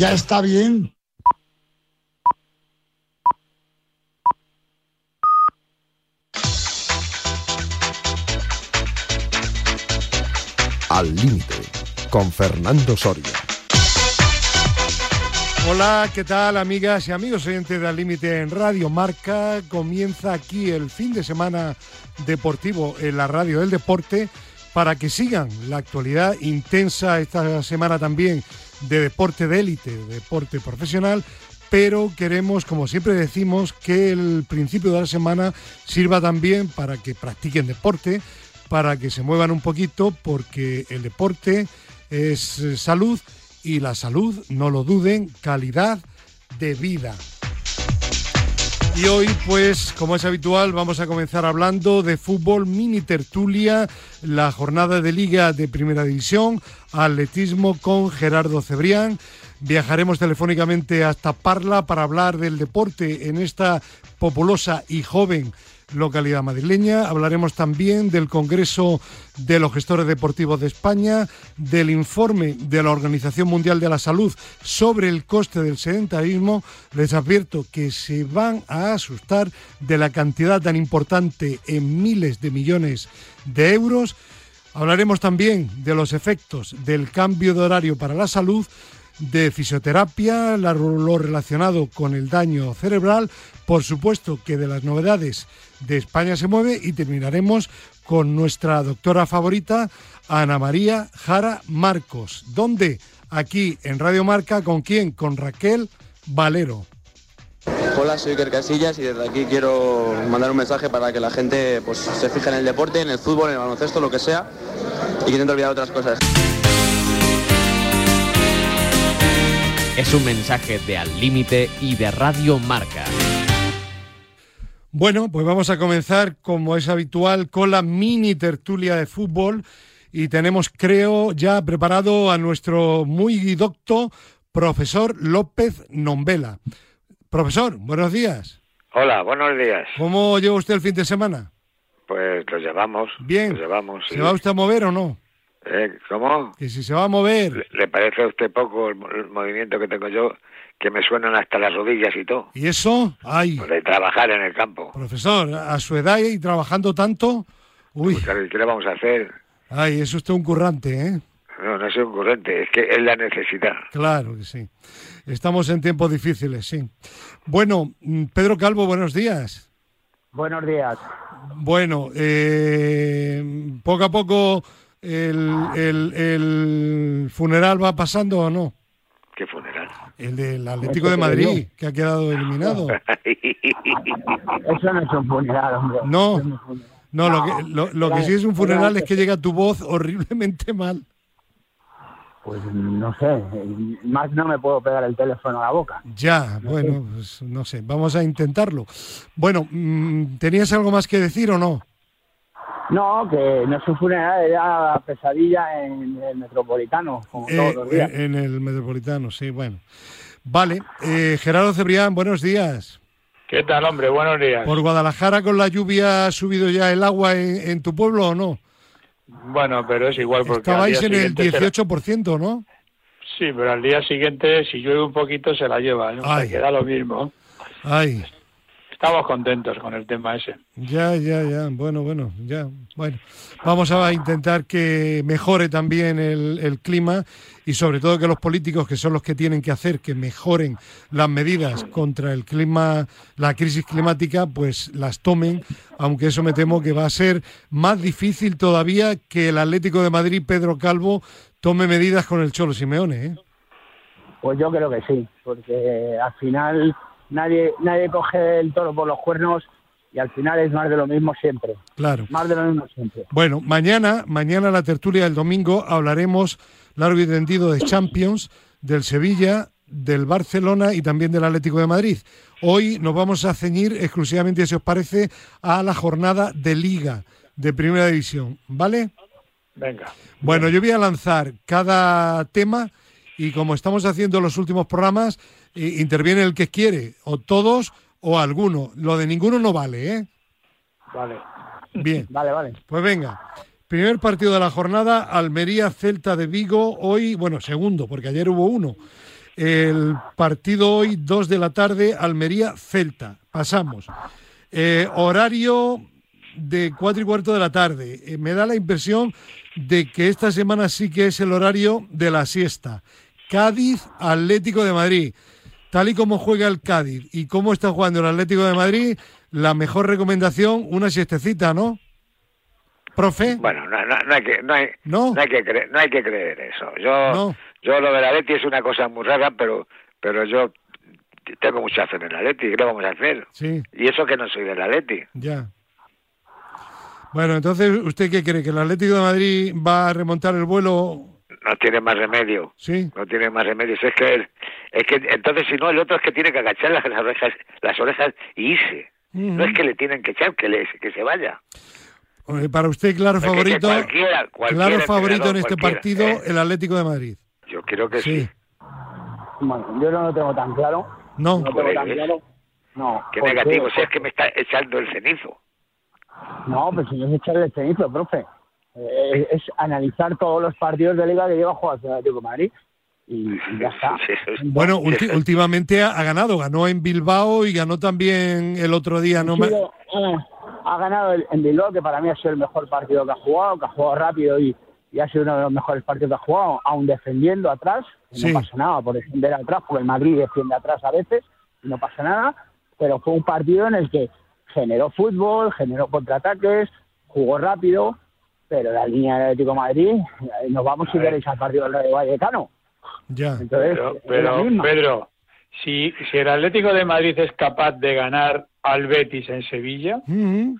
Ya está bien. Al límite, con Fernando Soria. Hola, ¿qué tal amigas y amigos oyentes de Al Límite en Radio Marca? Comienza aquí el fin de semana deportivo en la radio del deporte para que sigan la actualidad intensa esta semana también de deporte de élite, de deporte profesional, pero queremos, como siempre decimos, que el principio de la semana sirva también para que practiquen deporte, para que se muevan un poquito, porque el deporte es salud y la salud, no lo duden, calidad de vida. Y hoy, pues, como es habitual, vamos a comenzar hablando de fútbol, mini tertulia, la jornada de liga de primera división, atletismo con Gerardo Cebrián. Viajaremos telefónicamente hasta Parla para hablar del deporte en esta populosa y joven localidad madrileña. Hablaremos también del Congreso de los Gestores Deportivos de España, del informe de la Organización Mundial de la Salud sobre el coste del sedentarismo. Les advierto que se van a asustar de la cantidad tan importante en miles de millones de euros. Hablaremos también de los efectos del cambio de horario para la salud de fisioterapia, lo relacionado con el daño cerebral, por supuesto que de las novedades de España se mueve y terminaremos con nuestra doctora favorita, Ana María Jara Marcos. ¿Dónde? Aquí en Radio Marca, ¿con quién? Con Raquel Valero. Hola, soy Iker Casillas y desde aquí quiero mandar un mensaje para que la gente pues, se fije en el deporte, en el fútbol, en el baloncesto, lo que sea, y que intente olvidar otras cosas. Es un mensaje de Al Límite y de Radio Marca. Bueno, pues vamos a comenzar, como es habitual, con la mini tertulia de fútbol. Y tenemos, creo, ya preparado a nuestro muy docto profesor López Nombela. Profesor, buenos días. Hola, buenos días. ¿Cómo lleva usted el fin de semana? Pues lo llevamos. Bien. Lo llevamos. ¿Se sí. va usted a mover o no? ¿Eh? ¿Cómo? Que si se va a mover. ¿Le, le parece a usted poco el, mo- el movimiento que tengo yo? Que me suenan hasta las rodillas y todo. ¿Y eso? Ay, Pues de trabajar en el campo. profesor, a su edad y trabajando tanto. Uy, Pues, claro, ¿y ¿Qué le vamos a hacer? ay, es usted un currante, ¿eh? No, no es un corriente, es que es la necesidad. Claro que sí. Estamos en tiempos difíciles, sí. Bueno, mm, Pedro Calvo, buenos días. Buenos días. Bueno, eh, poco a poco el, el- el funeral va pasando o no. ¿Qué funeral? El del Atlético de Madrid, que ha quedado eliminado. Eso no es un funeral, hombre. No. No, lo que, lo, lo que sí es un funeral es que llega tu voz horriblemente mal. Pues no sé, más no me puedo pegar el teléfono a la boca. Ya, bueno, pues no sé, vamos a intentarlo. Bueno, mm, ¿tenías algo más que decir o no? No, que no es un funeral, era pesadilla en el metropolitano, como Eh, todos los días. en el Metropolitano, sí, bueno. Vale, eh, Gerardo Cebrián, buenos días. ¿Qué tal, hombre? Buenos días. ¿Por Guadalajara con la lluvia ha subido ya el agua en, en tu pueblo o no? Bueno, pero es igual porque Estabais en el siguiente será- 18%, ¿no? Sí, pero al día siguiente, si llueve un poquito, se la lleva. ¿no? Sea, Ay. que da lo mismo. Ay, Estamos contentos con el tema ese. ya, ya, ya, bueno, bueno, ya, bueno. Vamos a intentar que mejore también el, el clima y sobre todo que los políticos, que son los que tienen que hacer que mejoren las medidas contra el clima, la crisis climática, pues las tomen, aunque eso me temo que va a ser más difícil todavía que el Atlético de Madrid, Pedro Calvo, tome medidas con el Cholo Simeone, ¿eh? Pues yo creo que sí, porque al final nadie nadie coge el toro por los cuernos y al final es más de lo mismo siempre. Claro. Más de lo mismo siempre. Bueno, mañana, mañana la tertulia del domingo hablaremos largo y tendido de Champions, del Sevilla, del Barcelona y también del Atlético de Madrid. Hoy nos vamos a ceñir exclusivamente, si os parece, a la jornada de Liga de Primera División, ¿vale? Venga. Bueno, yo voy a lanzar cada tema y como estamos haciendo los últimos programas, interviene el que quiere, o todos o alguno. Lo de ninguno no vale, ¿eh? Vale. Bien. Vale, vale. Pues venga, primer partido de la jornada, Almería Celta de Vigo, hoy, bueno, segundo, porque ayer hubo uno. El partido hoy, 2 de la tarde, Almería-Celta. Pasamos. Eh, horario de 4 y cuarto de la tarde. Eh, me da la impresión de que esta semana sí que es el horario de la siesta. Cádiz, Atlético de Madrid. Tal y como juega el Cádiz y cómo está jugando el Atlético de Madrid, la mejor recomendación, una siestecita, ¿no? Profe. Bueno, no, no, no hay que no hay, No. no hay que creer, no hay que creer eso. Yo yo lo del Atleti es una cosa muy rara, pero pero yo tengo mucha fe en el Atleti, ¿qué vamos a hacer? Sí, Y eso que no soy del Atleti. ya. Bueno, entonces, ¿usted qué cree? ¿Que el Atlético de Madrid va a remontar el vuelo? No tiene más remedio. Sí. No tiene más remedio. Es que es que entonces si no el otro es que tiene que agachar las, las orejas las orejas y irse. No es que le tienen que echar, que le, que se vaya. Para usted, claro favorito, cualquiera- cualquiera claro favorito en este partido, ¿eh? el Atlético de Madrid. Yo creo que sí. Sí. Bueno, yo no lo tengo tan claro. No. No tengo tan ¿ves? claro. No. Qué ¿por qué? negativo, si es que me está echando el cenizo. No, pero si no es echarle el cenizo, profe. Eh, es analizar todos los partidos de liga que lleva a jugar el Atlético de Madrid y, y ya está. Sí, Bueno, ulti- últimamente ha, ha ganado, ganó en Bilbao y ganó también el otro día. No sido- ha, ha ganado en Bilbao, que para mí ha sido el mejor partido que ha jugado, que ha jugado rápido y, y ha sido uno de los mejores partidos que ha jugado, aún defendiendo atrás. Sí. No pasa nada por defender atrás, porque el Madrid defiende atrás a veces y no pasa nada. Pero fue un partido en el que generó fútbol, generó contraataques, jugó rápido, pero la línea del Atlético de Madrid, eh, nos vamos si queréis al partido del Rayo Vallecano. Ya. Entonces, Pero. Pedro, si, si el Atlético de Madrid es capaz de ganar al Betis en Sevilla, Ujú.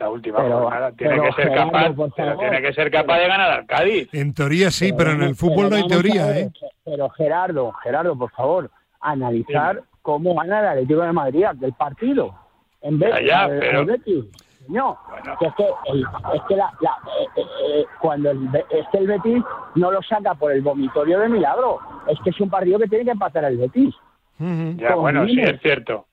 la última Pero- jornada, tiene pero que ser Gerardo, capaz, por pero favor. tiene que ser capaz de ganar al Cádiz. En teoría sí, pero en el fútbol no hay a teoría, ver, ¿eh? Pero Gerardo, Gerardo, por favor, analizar cómo gana el Atlético de Madrid del partido. En vez Ya, ya, pero- del Betis. No, que es que, el, es que la, la- eh, eh, eh, cuando el, es que el Betis no lo saca por el vomitorio de milagro, es que es un partido que tiene que empatar el Betis. Ya, bueno, sí, es cierto.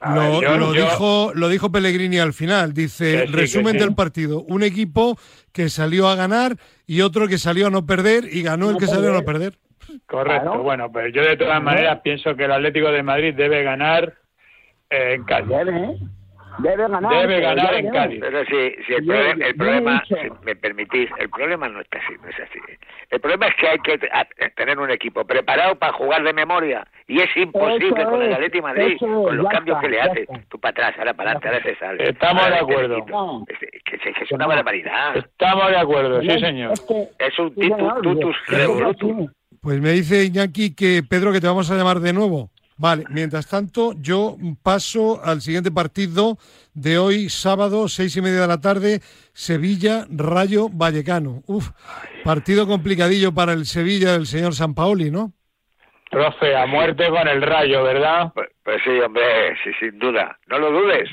A Lo, ver, yo- lo yo- dijo, lo dijo Pellegrini al final. Dice, sí, resumen sí. del partido. Un equipo que salió a ganar y otro que salió a no perder y ganó el que salió a no perder. Correcto, Claro. bueno, pero yo de todas maneras pienso que el Atlético de Madrid debe ganar eh, en Cádiz. Debe, ¿eh? Debe ganar. Debe ganar en. Cádiz. Pero si, si el, Yo- problema, el si me permitís, el problema no está así, no es así. El problema es que hay que tener un equipo preparado para jugar de memoria y es imposible Eso con el de Madrid, con los cambios está, que le haces. Tú para atrás, ahora para adelante, ahora se sale. Estamos Ahora de acuerdo. No. Es, que, que- que es una barbaridad. Estamos de acuerdo, sí señor. Es, que, Es un titus, tutus. Pues me dice Iñaki que Pedro que te vamos a llamar de nuevo. Vale, mientras tanto yo paso al siguiente partido de hoy, sábado, seis y media de la tarde, Sevilla, Rayo Vallecano. Uf, partido complicadillo para el Sevilla del señor Sampaoli, ¿no? Profe, a muerte con el rayo, ¿verdad? Pues, pues sí, hombre, sí, sin duda. No lo dudes,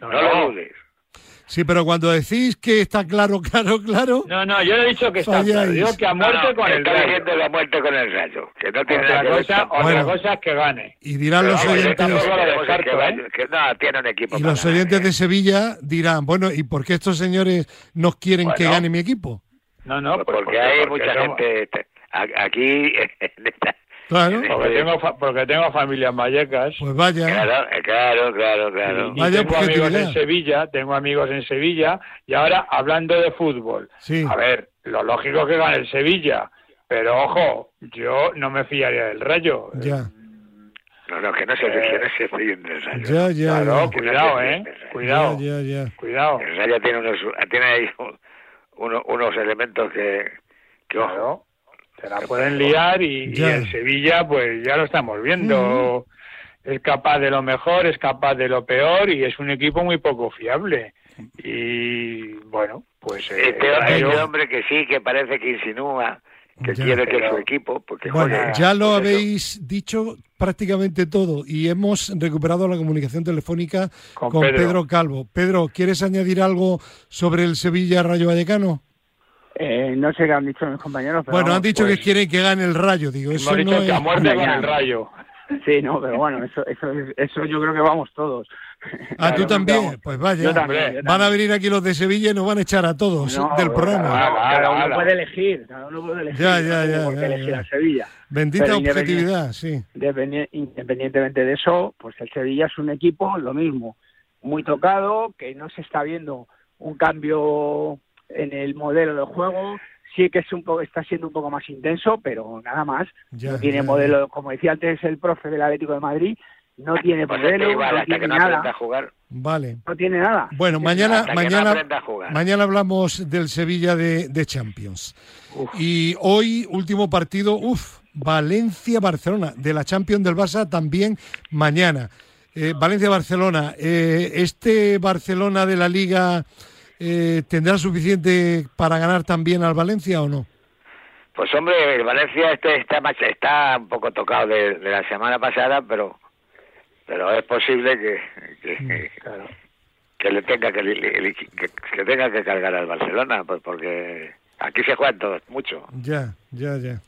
no, lo dudes. Sí, pero cuando decís que está claro, claro, claro, No, no, yo no he dicho que está claro, digo que a muerte No, no, con el está rayo. diciendo la muerte con el rayo, que no tiene Otra nada que ver cosa, otra Bueno. cosa es que gane. y dirán Pero los oyentes, tampoco lo Queremos descarto, que vaya- ¿eh? que no, tiene un equipo y para los oyentes ¿eh? de Sevilla dirán, bueno, ¿y por qué estos señores nos quieren que gane mi equipo? No, no, pues porque, hay porque mucha somos- gente te- a- aquí en esta- Claro, Porque tengo, fa- porque tengo familia en Vallecas. pues vaya. claro eh, claro claro claro Y Vaya tengo amigos en Sevilla, tengo amigos en Sevilla, y ahora hablando de fútbol, Sí. a ver, lo lógico es que gane el Sevilla, pero ojo, yo no me fiaría del Rayo. Ya, no no que no se que no se fíen del rayo ya, ya, Claro, ya. cuidado, eh, cuidado, Ya, ya, ya. cuidado. el rayo tiene unos tiene ahí un- uno- unos elementos que que ojo Claro, se la pueden liar y, y el Sevilla, pues ya lo estamos viendo. Es capaz de lo mejor, es capaz de lo peor y es un equipo muy poco fiable. Y bueno, pues eh, este, este hombre que sí que parece que insinúa que Ya. quiere que Pero- su equipo porque Bueno, ya lo eso. habéis dicho prácticamente todo y hemos recuperado la comunicación telefónica con, Con Pedro. Pedro. Calvo. Pedro, ¿quieres añadir algo sobre el Sevilla Rayo Vallecano? Eh, no sé qué han dicho mis compañeros. Pero Bueno, han dicho pues, que quieren que gane el Rayo, digo, eso dicho no que a es... muerte con el Rayo. Sí, no, pero bueno, eso, eso, eso yo creo que vamos todos. Ah, tú también. vamos. Pues vaya. Yo también, yo Van a venir aquí los de Sevilla y nos van a echar a todos No, del programa. Cada, uno puede elegir, cada uno puede elegir. Ya, ya, ya, elegir a Sevilla. Bendita Pero objetividad, sí. Independi- Independientemente de eso, pues el Sevilla es un equipo, lo mismo, muy tocado, que no se está viendo un cambio en el modelo de juego. Sí que es un poco, está siendo un poco más intenso, pero nada más. Ya, no tiene ya, modelo, como decía antes el profe del Atlético de Madrid, no tiene Pues modelo, igual, no hasta que tiene no aprenda a nada. jugar. Vale. No tiene nada. Bueno, mañana, Hasta que no mañana, mañana hablamos del Sevilla de, de Champions. Y hoy, último partido, uff, Valencia-Barcelona, de la Champions del Barça también mañana. Eh, Valencia-Barcelona, eh, ¿este Barcelona de la Liga eh, tendrá suficiente para ganar también al Valencia o no? Pues hombre, el Valencia este está está un poco tocado de, de la semana pasada, pero pero es posible que que, que le tenga que, que, que tenga que cargar al Barcelona, pues porque aquí se juegan todos mucho. Ya, ya, ya.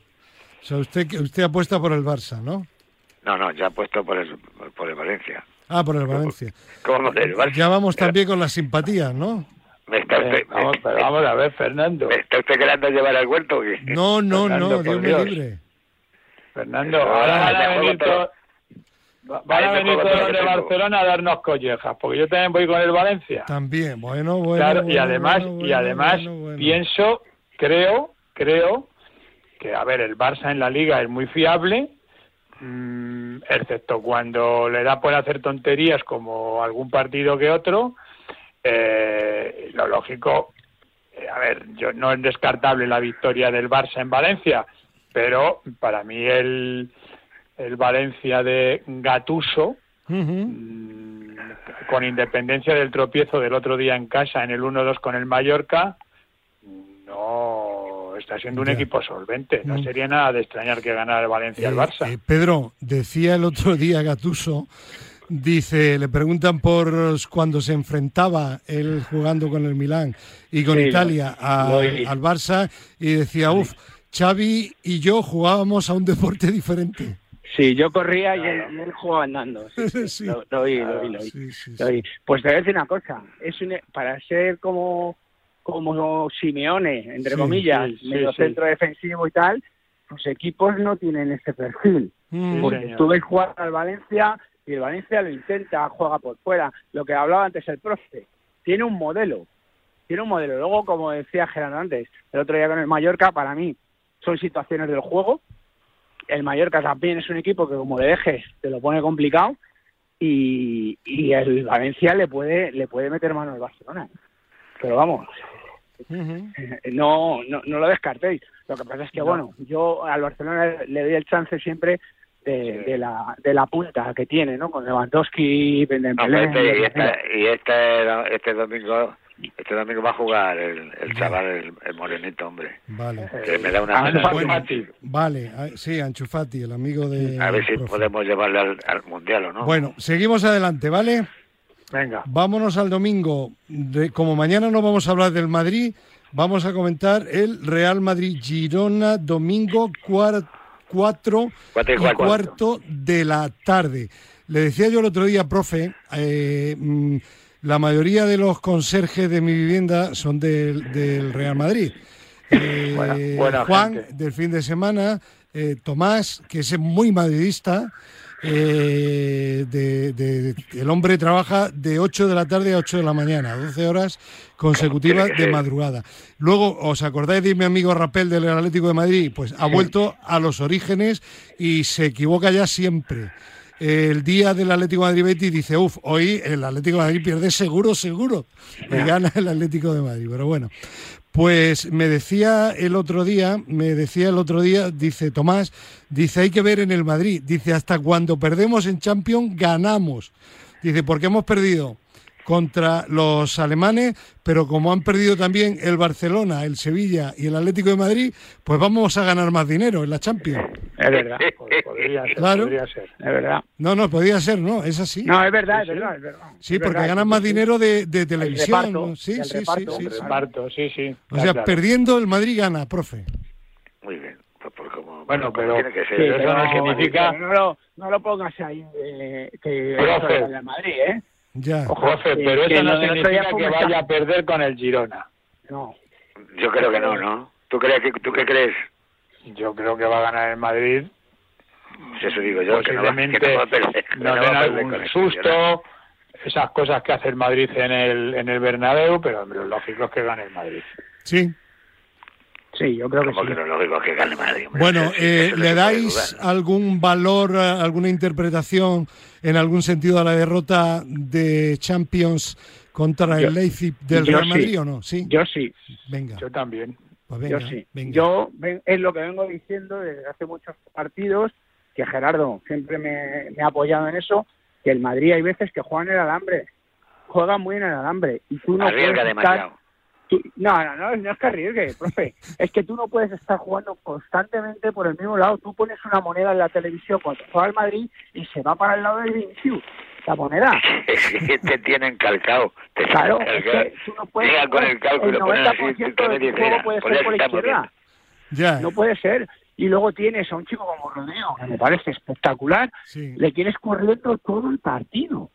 O sea, usted, usted apuesta por el Barça, ¿no? No, no, ya ha puesto por el por el Valencia. Ah, por el Valencia. ¿Cómo por el Barça? Ya vamos también con las simpatías, ¿no? Me está usted, Eh, vamos, pero vamos a ver, Fernando. ¿Me está usted queriendo llevar al huerto? qué? No, no, Fernando, no, Dios me Dios. libre. Fernando, ahora van a te venir juego todo. van a venir todos los de. Barcelona a darnos collejas, porque yo también voy con el Valencia. También, bueno, bueno. Claro, y además, bueno, y además bueno, bueno. pienso, creo, creo que, a ver, el Barça en la liga es muy fiable, mm, excepto cuando le da por hacer tonterías como algún partido que otro. Eh, lo lógico, eh, a ver, yo no es descartable la victoria del Barça en Valencia, pero para mí el, el Valencia de Gatuso. Mm, con independencia del tropiezo del otro día en casa en el 1-2 con el Mallorca, no está siendo un Ya. equipo solvente. No Mm. sería nada de extrañar que ganara el Valencia al Eh, Barça. eh, Pedro, decía el otro día Gatuso, dice, le preguntan por cuando se enfrentaba él jugando con el Milán y con Sí, Italia a- al Barça y decía, uff, Xavi y yo jugábamos a un deporte diferente. Sí, yo corría y él, él jugaba andando. Sí, sí, Sí. Lo, lo oí, lo oí, lo oí. Sí, sí, Lo sí. oí. Pues te voy a decir una cosa. Es un- para ser como, como Simeone, entre Sí, comillas, sí, sí, medio sí. centro defensivo y tal, los equipos no tienen ese perfil. Mm, Porque tú ves jugar al Valencia y el Valencia lo intenta, juega por fuera. Lo que hablaba antes el profe, tiene un modelo. Tiene un modelo. Luego, como decía Gerardo antes, el otro día con el Mallorca, para mí son situaciones del juego. El Mallorca también es un equipo que, como le dejes, te lo pone complicado. Y, y el Valencia le puede le puede meter mano al Barcelona. Pero vamos, no, no, no lo descartéis. Lo que pasa es que, bueno, yo al Barcelona le doy el chance siempre de, de la, de la punta que tiene, ¿no? Con Lewandowski, No, Dembélé, pues este, y, esta- y este, este domingo este domingo va a jugar el, el chaval, el, el morenito, hombre. Vale, Que me da una Ansu pena. bueno. Fati. vale, ah, sí, Anchufati, el amigo de... A ver si profe. podemos llevarle al, al mundial o no. Bueno, seguimos adelante, ¿vale? Venga. Vámonos al domingo. De- como mañana no vamos a hablar del Madrid, vamos a comentar el Real Madrid-Girona, domingo 4 Cuatro y y cuarto. de la tarde. Le decía yo el otro día, profe, eh, mm, la mayoría de los conserjes de mi vivienda son del, del Real Madrid. Eh, Buena- buena Juan, gente. del fin de semana, eh, Tomás, que es muy madridista, eh, de- de- el hombre trabaja de 8 de la tarde a 8 de la mañana, 12 horas consecutivas de madrugada. Luego, ¿os acordáis de mi amigo Rapel del Atlético de Madrid? Pues ha vuelto a los orígenes y se equivoca ya siempre. El día del Atlético de Madrid Betis dice, uff, hoy el Atlético de Madrid pierde seguro, seguro. Y gana el Atlético de Madrid. Pero bueno, pues me decía el otro día, me decía el otro día, dice Tomás, dice, hay que ver en el Madrid, dice, hasta cuando perdemos en Champions ganamos. Dice, porque hemos perdido contra los alemanes, pero como han perdido también el Barcelona, el Sevilla y el Atlético de Madrid, pues vamos a ganar más dinero en la Champions. Es verdad, Pod- Podría ser, Claro. podría ser. es verdad. No, no, podía ser, ¿no? Es así. No, es verdad, es verdad, es verdad. sí, Es porque verdad, ganan más sí. dinero de, de televisión. reparto, ¿no? Sí, sí, sí, reparto, sí, sí. Reparto, sí, sí. O sea, claro. perdiendo el Madrid gana, profe. Muy bien. Pues, pues como, Bueno, pero- tiene que ser. Sí, eso pero no significa- No lo, no lo pongas ahí eh, que Profe. eso es el Madrid, ¿eh? Ya. Pero que eso no significa que vaya a perder con el Girona. No. Yo creo que no, ¿no? ¿Tú, crees que, ¿Tú qué crees? Yo creo que va a ganar el Madrid. Pues eso digo yo, que no va, que Posiblemente no va a perder. no no va den a perder algún con el susto, esas cosas que hace el Madrid en el, en el Bernabéu, pero hombre, lo lógico es que gane el Madrid. Sí. Sí, yo creo que sí. que no es lógico que gane Madrid. hombre. Bueno, eh, ¿le dais algún valor, eh, alguna interpretación en algún sentido a la derrota de Champions contra Yo- el Leipzig del Real sí. Madrid o no? Sí. Yo sí, Venga, Yo también. pues venga, yo sí. venga. Yo ven- es lo que vengo diciendo desde hace muchos partidos, que Gerardo siempre me, me ha apoyado en eso, que el Madrid hay veces que juegan en el alambre, juegan muy en el alambre y tú no Arriesga puedes estar-. Tú- no, no, no, no es que arriesgue, profe. es que tú no puedes estar jugando constantemente por el mismo lado. Tú pones una moneda en la televisión cuando juega el Madrid y se va para el lado del Vinicius. La moneda. Es que te tienen calcado. Te tienen Claro, es calcado. que tú no puedes. Con el cálculo, el ponen así, 90% que me del juego puede ser ya por la izquierda. No puede ser. Y luego tienes a un chico como Rodrigo, que me parece espectacular, sí. le quieres corriendo todo el partido.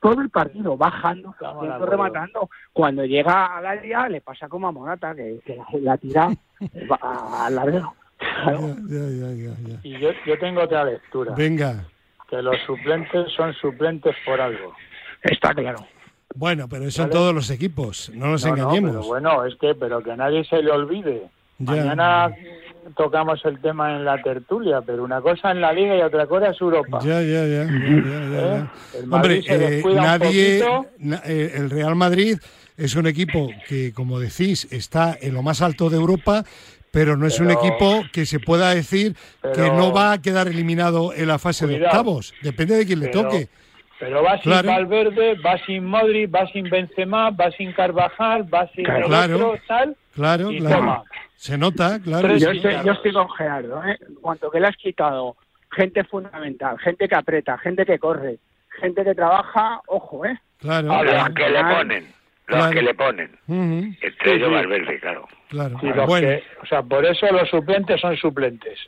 Todo el partido, bajando, rematando. Cuando llega al área, le pasa como a Morata, que, que la, la tira al largo. Claro. Ya, ya, ya, ya. Y yo, yo tengo otra lectura, Venga. que los suplentes son suplentes por algo. Está claro. Bueno, pero eso en todos los equipos, no nos No, no, engañemos. pero bueno, es que, pero que nadie se le olvide. Ya. Mañana tocamos el tema en la tertulia, pero una cosa es la Liga y otra cosa es Europa. Ya, ya, ya. ya, ya, ya. ¿Eh? El Hombre, eh, nadie. na- eh, el Real Madrid es un equipo que, como decís, está en lo más alto de Europa, pero no es un equipo que se pueda decir que no va a quedar eliminado en la fase de octavos. Depende de quién le toque. Pero va sin. Valverde, va sin Modri, va sin Benzema, va sin Carvajal, va sin Claro. otro, tal. Claro, y claro. toma. Se nota, claro. Yo sí. estoy, yo estoy con Gerardo, ¿eh? En cuanto que le has quitado gente fundamental, gente que aprieta, gente que corre, gente que trabaja, ojo, ¿eh? Claro, Los claro. que le ponen. Los Claro. que le ponen. Ujú, Entre ellos sí. Valverde, claro. claro. Y los Bueno, que- o sea, por eso los suplentes son suplentes.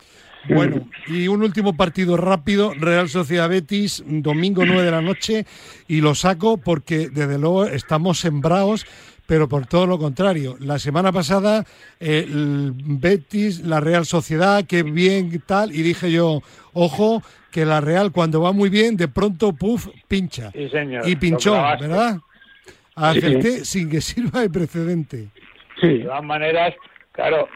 Bueno, y un último partido rápido, Real Sociedad Betis, domingo 9 de la noche, y lo saco porque desde luego estamos sembrados, pero por todo lo contrario. La semana pasada, eh, el Betis, la Real Sociedad, que bien tal, y dije yo, ojo, que la Real cuando va muy bien, de pronto, puff, pincha. Sí, señor. Y pinchó. ¿verdad? Acerté sin que sirva de precedente. De todas maneras, claro,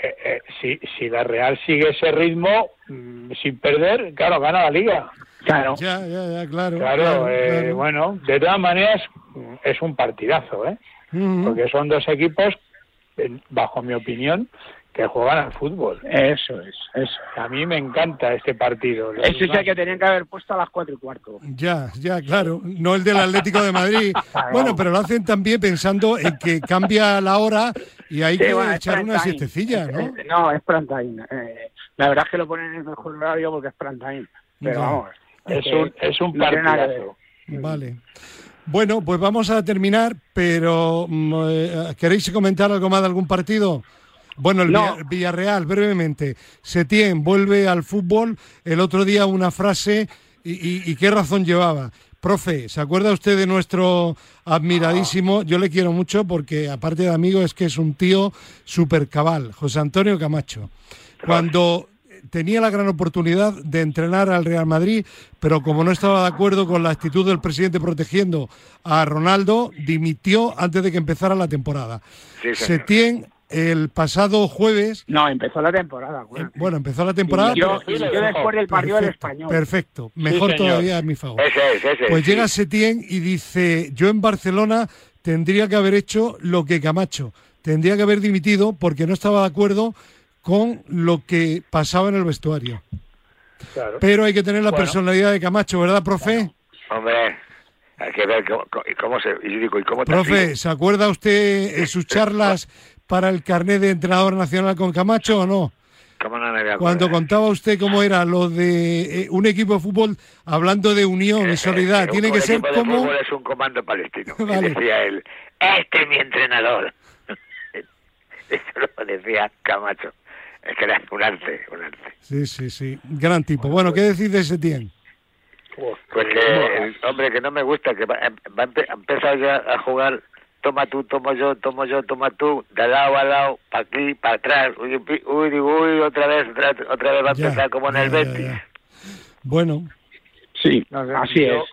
eh, eh, si, si la Real sigue ese ritmo mm, sin perder, claro, gana la liga. Claro. Ya, ya, ya, claro. Claro, claro, eh, claro. bueno, de todas maneras mm, es un partidazo, ¿eh? Porque son dos equipos, en- bajo mi opinión, que juegan al fútbol. Eso es, eso. A mí me encanta este partido. Ese es el que tenían que haber puesto a las cuatro y cuarto. Ya, ya, claro. No el del Atlético de Madrid. Bueno, pero lo hacen también pensando en que cambia la hora y hay Sí, que bueno, echar una time. siestecilla, ¿no? No, es prime time. Eh, la verdad es que lo ponen en el mejor horario porque es prime time. Pero vamos. Es un, es un partidazo. Vale. Bueno, pues vamos a terminar, pero mm, eh, ¿queréis comentar algo más de algún partido? Bueno, el No. Villarreal, brevemente. Setién vuelve al fútbol. El otro día una frase, y, y- y qué razón llevaba? Profe, ¿se acuerda usted de nuestro admiradísimo? Yo le quiero mucho porque, aparte de amigo, es que es un tío súper cabal, José Antonio Camacho. Cuando tenía la gran oportunidad de entrenar al Real Madrid, pero como no estaba de acuerdo con la actitud del presidente protegiendo a Ronaldo, dimitió antes de que empezara la temporada. Sí. Setién, el pasado jueves, No, empezó la temporada. eh, bueno, empezó la temporada. Y yo, pero- y yo después del partido del perfecto, español. perfecto, mejor todavía a mi favor. Ese es, ese es. Pues sí. llega Setién y dice, yo en Barcelona tendría que haber hecho lo que Camacho, tendría que haber dimitido porque no estaba de acuerdo con lo que pasaba en el vestuario. Claro. Pero hay que tener la Bueno. personalidad de Camacho, ¿verdad, profe? Hombre, hay que ver cómo, cómo- se... Y digo, ¿y cómo te Profe? ¿se acuerda usted en sus charlas para el carnet de entrenador nacional con Camacho o no? ¿Cómo no me? Cuando contaba usted cómo era lo de eh, un equipo de fútbol hablando de unión y solidaridad, Eh, tiene un que ser de como... fútbol es un comando palestino. Vale. decía él, este es mi entrenador. Eso lo decía Camacho. Es que era un arte, un arte. Sí, sí, sí. Gran tipo. Bueno, ¿qué decís de Setién? Pues que, el hombre, que no me gusta, que va, va a empe- ha empezado ya a jugar, toma tú, tomo yo, tomo yo, toma tú, de lado a lado, para aquí, para atrás, uy, uy, uy, otra vez, otra, otra vez va a Ya, empezar como en ya, el ya, Betis. ya. Bueno, Sí, así yo- es.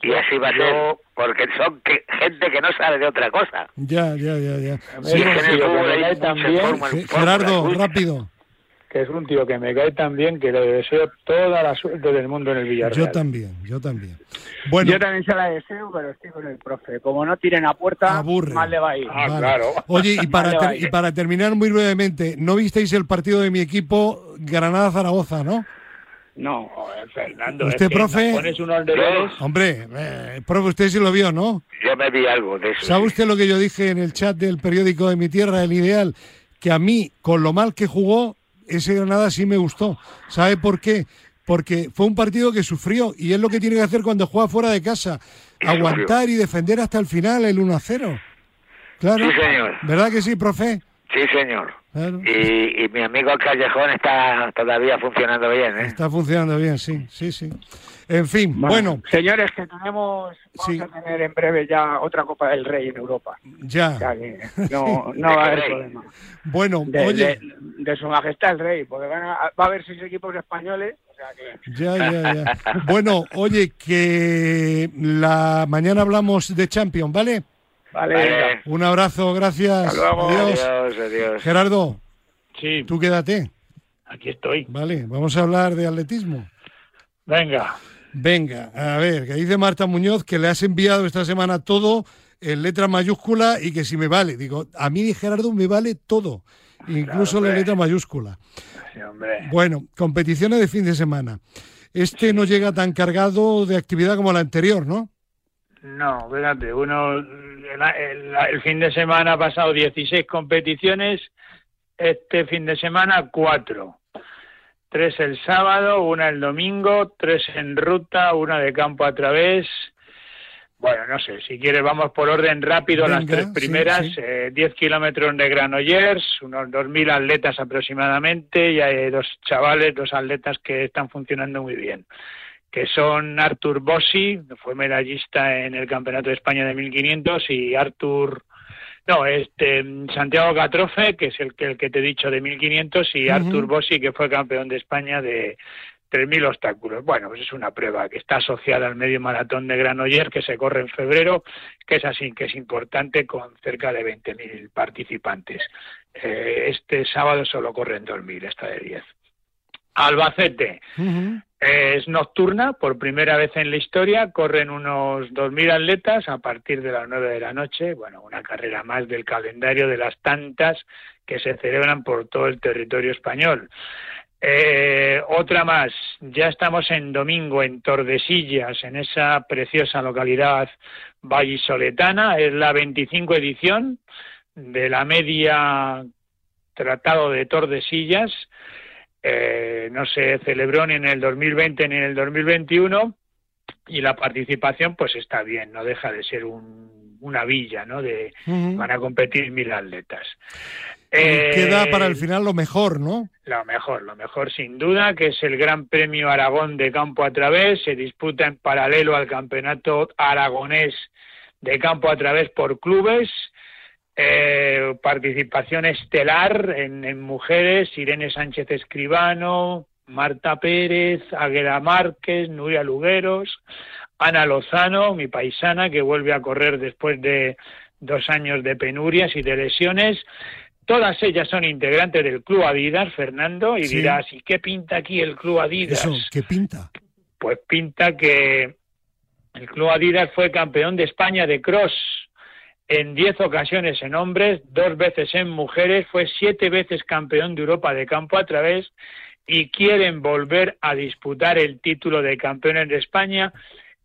Y así va a Yo- ser, porque son que, gente que no sabe de otra cosa. ya, ya, ya, ya. Sí, es que que también, Gerardo, rápido. que es un tío que me cae tan bien que le deseo toda la suerte del mundo en el Villarreal. Yo también, yo también. Bueno, Yo también se la deseo, pero estoy con el profe. Como no tiren a puerta, Aburre. mal le va a ir. Ah, claro. Oye, y para, ter- y para terminar muy brevemente, ¿no visteis el partido de mi equipo Granada-Zaragoza, no? No. Fernando, Usted, es que profe- pones unos deberes. Hombre, eh, profe, usted sí lo vio, ¿no? Yo me vi algo de eso. ¿Sabe usted lo que yo dije en el chat del periódico de mi tierra, El Ideal? Que a mí, con lo mal que jugó, ese Granada sí me gustó. ¿Sabe por qué? Porque fue un partido que sufrió y es lo que tiene que hacer cuando juega fuera de casa. Y Aguantar y defender hasta el final el 1-0. Claro. Sí, señor. ¿Verdad que sí, profe? Sí, señor. Claro. Y, y mi amigo el Callejón está todavía funcionando bien, ¿eh? Está funcionando bien, sí, sí, sí. En fin, bueno, Señores, que tenemos, vamos Sí. a tener en breve ya otra Copa del Rey en Europa. O ya. sea que no, no va a haber Rey? problema. Bueno, De, oye, de- de su majestad el Rey, porque van a- va a haber seis equipos españoles. O sea que ya, ya, ya. Bueno, oye, que la mañana hablamos de Champions, ¿vale? Vale, Vale. Un abrazo, gracias. Hasta luego. Adiós. Adiós, adiós. Gerardo, Sí, tú quédate. aquí estoy. Vale, vamos a hablar de atletismo. Venga. Venga, a ver, que dice Marta Muñoz que le has enviado esta semana todo en letra mayúscula y que si me vale. Digo, a mí Gerardo me vale todo, incluso la letra mayúscula. Sí, hombre. Bueno, competiciones de fin de semana. Este no llega tan cargado de actividad como la anterior, ¿no? No, fíjate, uno, el, el- el fin de semana ha pasado 16 competiciones, este fin de semana cuatro. Tres el sábado, una el domingo, tres en ruta, una de campo a través. Bueno, no sé, si quieres vamos por orden rápido las tres sí, primeras. sí. eh, 10 kilómetros de Granollers, unos 2.000 atletas aproximadamente, y hay dos chavales, dos atletas que están funcionando muy bien que son Artur Bossi, que fue medallista en el Campeonato de España de 1500, y Artur, no, este Santiago Catrofe, que es el que, el que te he dicho de 1500, y Ujú. Artur Bossi, que fue campeón de España de 3.000 obstáculos. Bueno, pues es una prueba que está asociada al medio maratón de Granollers, que se corre en febrero, que es así, que es importante, con cerca de 20.000 participantes. Eh, este sábado solo corren 2.000, esta de 10. Albacete, es nocturna, por primera vez en la historia, corren unos 2.000 atletas a partir de las 9 de la noche, bueno, una carrera más del calendario de las tantas que se celebran por todo el territorio español. Eh, otra más, ya estamos en domingo en Tordesillas, en esa preciosa localidad vallisoletana, es la 25 edición de la media Tratado de Tordesillas, eh, no se celebró ni en el 2020 ni en el 2021 y la participación pues está bien, no deja de ser un- una villa, ¿no? De, van a competir mil atletas. Eh, Queda para el final lo mejor, ¿no? lo mejor, lo mejor sin duda, que es el Gran Premio Aragón de Campo a Través, se disputa en paralelo al Campeonato Aragonés de Campo a Través por clubes, eh, participación estelar en, en mujeres, Irene Sánchez Escribano, Marta Pérez, Águeda Márquez, Nuria Lugueros, Ana Lozano, mi paisana, que vuelve a correr después de dos años de penurias y de lesiones. Todas ellas son integrantes del Club Adidas, Fernando, y Sí. dirás, ¿y qué pinta aquí el Club Adidas? Eso, ¿qué pinta? Pues pinta que el Club Adidas fue campeón de España de cross en 10 ocasiones en hombres, dos veces en mujeres, fue siete veces campeón de Europa de campo a través y quieren volver a disputar el título de campeones de España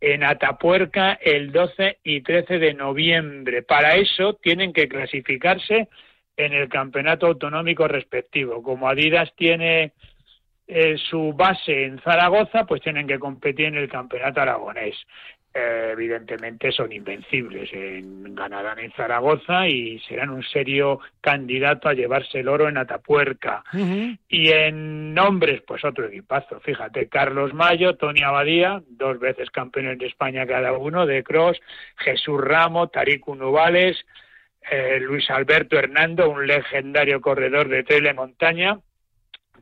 en Atapuerca el 12 y 13 de noviembre. Para eso tienen que clasificarse en el campeonato autonómico respectivo. Como Adidas tiene eh, su base en Zaragoza, pues tienen que competir en el campeonato aragonés. Eh, evidentemente son invencibles. En, ganarán en Zaragoza y serán un serio candidato a llevarse el oro en Atapuerca. Y en nombres, pues otro equipazo. Fíjate, Carlos Mayo, Tony Abadía, dos veces campeones de España cada uno, de cross, Jesús Ramo, Tariq Nubales, eh, Luis Alberto Hernando, un legendario corredor de telemontaña,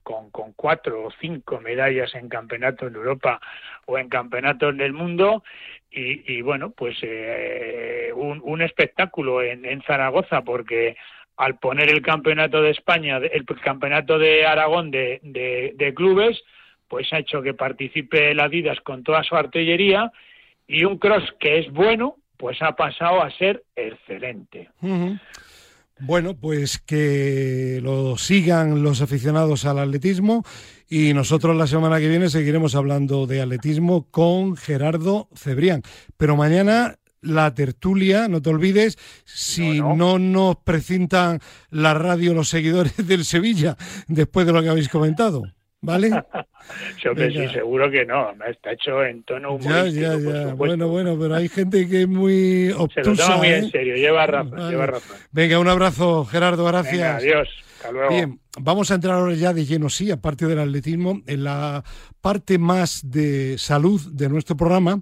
con, con cuatro o cinco medallas en campeonatos de Europa o en campeonatos del mundo y, bueno, pues eh, un, espectáculo en, en Zaragoza porque al poner el campeonato de España, el campeonato de Aragón de, clubes, pues ha hecho que participe la Adidas con toda su artillería y un cross que es bueno, pues ha pasado a ser excelente. Bueno, pues que lo sigan los aficionados al atletismo y nosotros la semana que viene seguiremos hablando de atletismo con Gerardo Cebrián. Pero mañana la tertulia, no te olvides, si no, nos precintan la radio los seguidores del Sevilla después de lo que habéis comentado. ¿Vale? Yo que sí, seguro que no. Está hecho en tono humorístico, Ya, ya, ya. Bueno, bueno, pero hay gente que es muy obtusa. Se lo toma muy en ¿eh? serio. Lleva razón, lleva razón. Venga, un abrazo, Gerardo. Gracias. adiós. Hasta luego. Bien, vamos a entrar ahora ya de lleno, sí, aparte del atletismo, en la parte más de salud de nuestro programa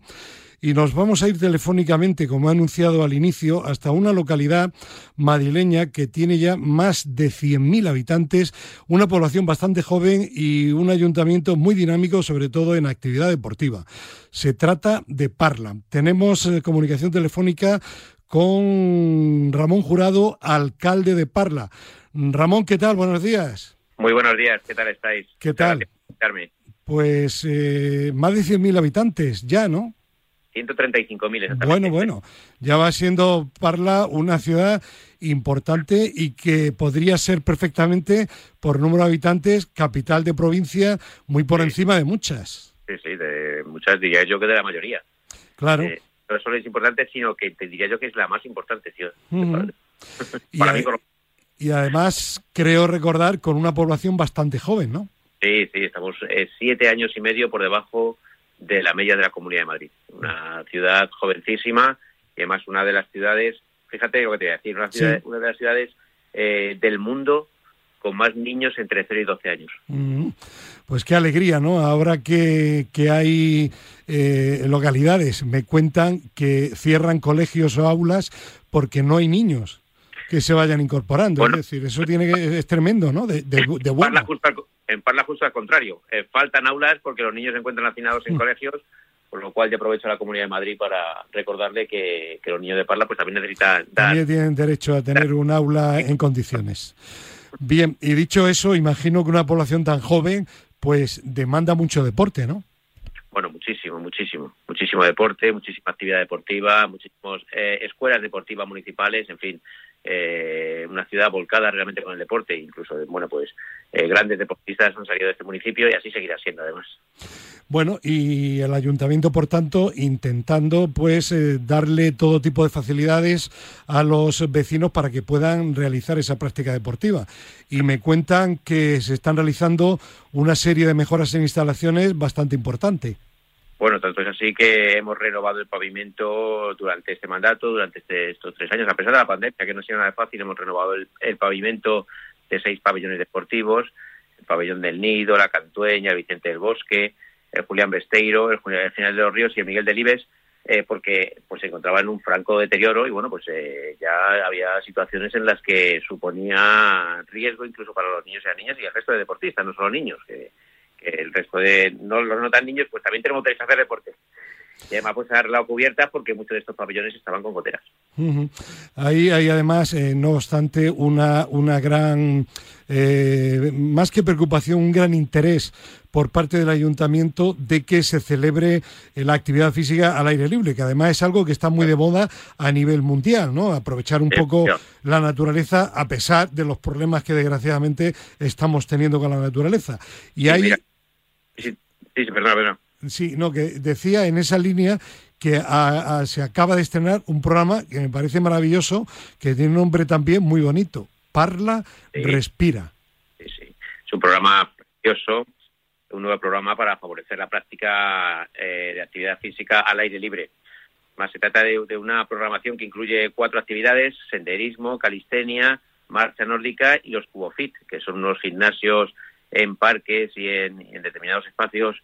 y nos vamos a ir telefónicamente, como ha anunciado al inicio, hasta una localidad madrileña que tiene ya más de 100.000 habitantes, una población bastante joven y un ayuntamiento muy dinámico, sobre todo en actividad deportiva. Se trata de Parla. Tenemos eh, comunicación telefónica con Ramón Jurado, alcalde de Parla. Ramón, ¿qué tal? Buenos días. Muy buenos días, ¿qué tal estáis? ¿Qué tal? Pues eh, más de 100.000 habitantes ya, ¿no? 135.000 Bueno, bueno, ya va siendo Parla una ciudad importante y que podría ser perfectamente, por número de habitantes, capital de provincia, muy por encima de muchas. Sí, sí, de muchas diría yo que de la mayoría. Claro. Eh, no solo es importante, sino que te diría yo que es la más importante ciudad. y, además, creo recordar, con una población bastante joven, ¿no? Sí, sí, estamos eh, siete años y medio por debajo de la media de la Comunidad de Madrid. Una ciudad jovencísima y además una de las ciudades, fíjate lo que te voy a decir, una, ciudad, una de las ciudades eh, del mundo con más niños entre 0 y 12 años. Mm. Pues qué alegría, ¿no? Ahora que, que hay eh, localidades, me cuentan que cierran colegios o aulas porque no hay niños que se vayan incorporando. es decir, eso tiene que, es tremendo, ¿no? De, de, de bueno en Parla justo al contrario. Eh, faltan aulas porque los niños se encuentran hacinados en mm. colegios, por lo cual yo aprovecho la Comunidad de Madrid para recordarle que, los niños de Parla pues también necesitan... También tienen derecho a tener un aula en condiciones. Bien, y dicho eso, imagino que una población tan joven pues demanda mucho deporte, ¿no? Bueno, muchísimo, muchísimo, muchísimo deporte, muchísima actividad deportiva, muchísimas eh, escuelas deportivas municipales, en fin, eh, una ciudad volcada realmente con el deporte, incluso, bueno, pues eh, grandes deportistas han salido de este municipio y así seguirá siendo además. Bueno, y el ayuntamiento, por tanto, intentando pues eh, darle todo tipo de facilidades a los vecinos para que puedan realizar esa práctica deportiva. Y me cuentan que se están realizando una serie de mejoras en instalaciones bastante importante. Bueno, tanto es así que hemos renovado el pavimento durante este mandato, durante este, estos tres años, a pesar de la pandemia, que no ha sido nada fácil, hemos renovado el, pavimento de seis pabellones deportivos, el pabellón del Nido, la Cantueña, el Vicente del Bosque, el Julián Besteiro, el Julián General de los Ríos y el Miguel Delibes, eh, porque pues se encontraba en un franco deterioro y bueno, pues eh, ya había situaciones en las que suponía riesgo incluso para los niños y las niñas y el resto de deportistas, no solo niños, que el resto de no los no tan niños, pues también tenemos derecho a hacer deporte. Y además, pues a la cubierta porque muchos de estos pabellones estaban con goteras. Ahí hay además, eh, no obstante, una, una gran, eh, más que preocupación, un gran interés por parte del ayuntamiento de que se celebre la actividad física al aire libre, que además es algo que está muy de moda a nivel mundial, ¿no? Aprovechar un poco la naturaleza a pesar de los problemas que desgraciadamente estamos teniendo con la naturaleza. Y hay... Sí, sí, perdona, perdona. Sí, no, que decía en esa línea que se acaba de estrenar un programa que me parece maravilloso, que tiene un nombre también muy bonito, Parla Respira. Sí, sí, es un programa precioso, un nuevo programa para favorecer la práctica eh, de actividad física al aire libre. Más se trata de, una programación que incluye cuatro actividades: senderismo, calistenia, marcha nórdica y los cubofit, que son unos gimnasios en parques y en, determinados espacios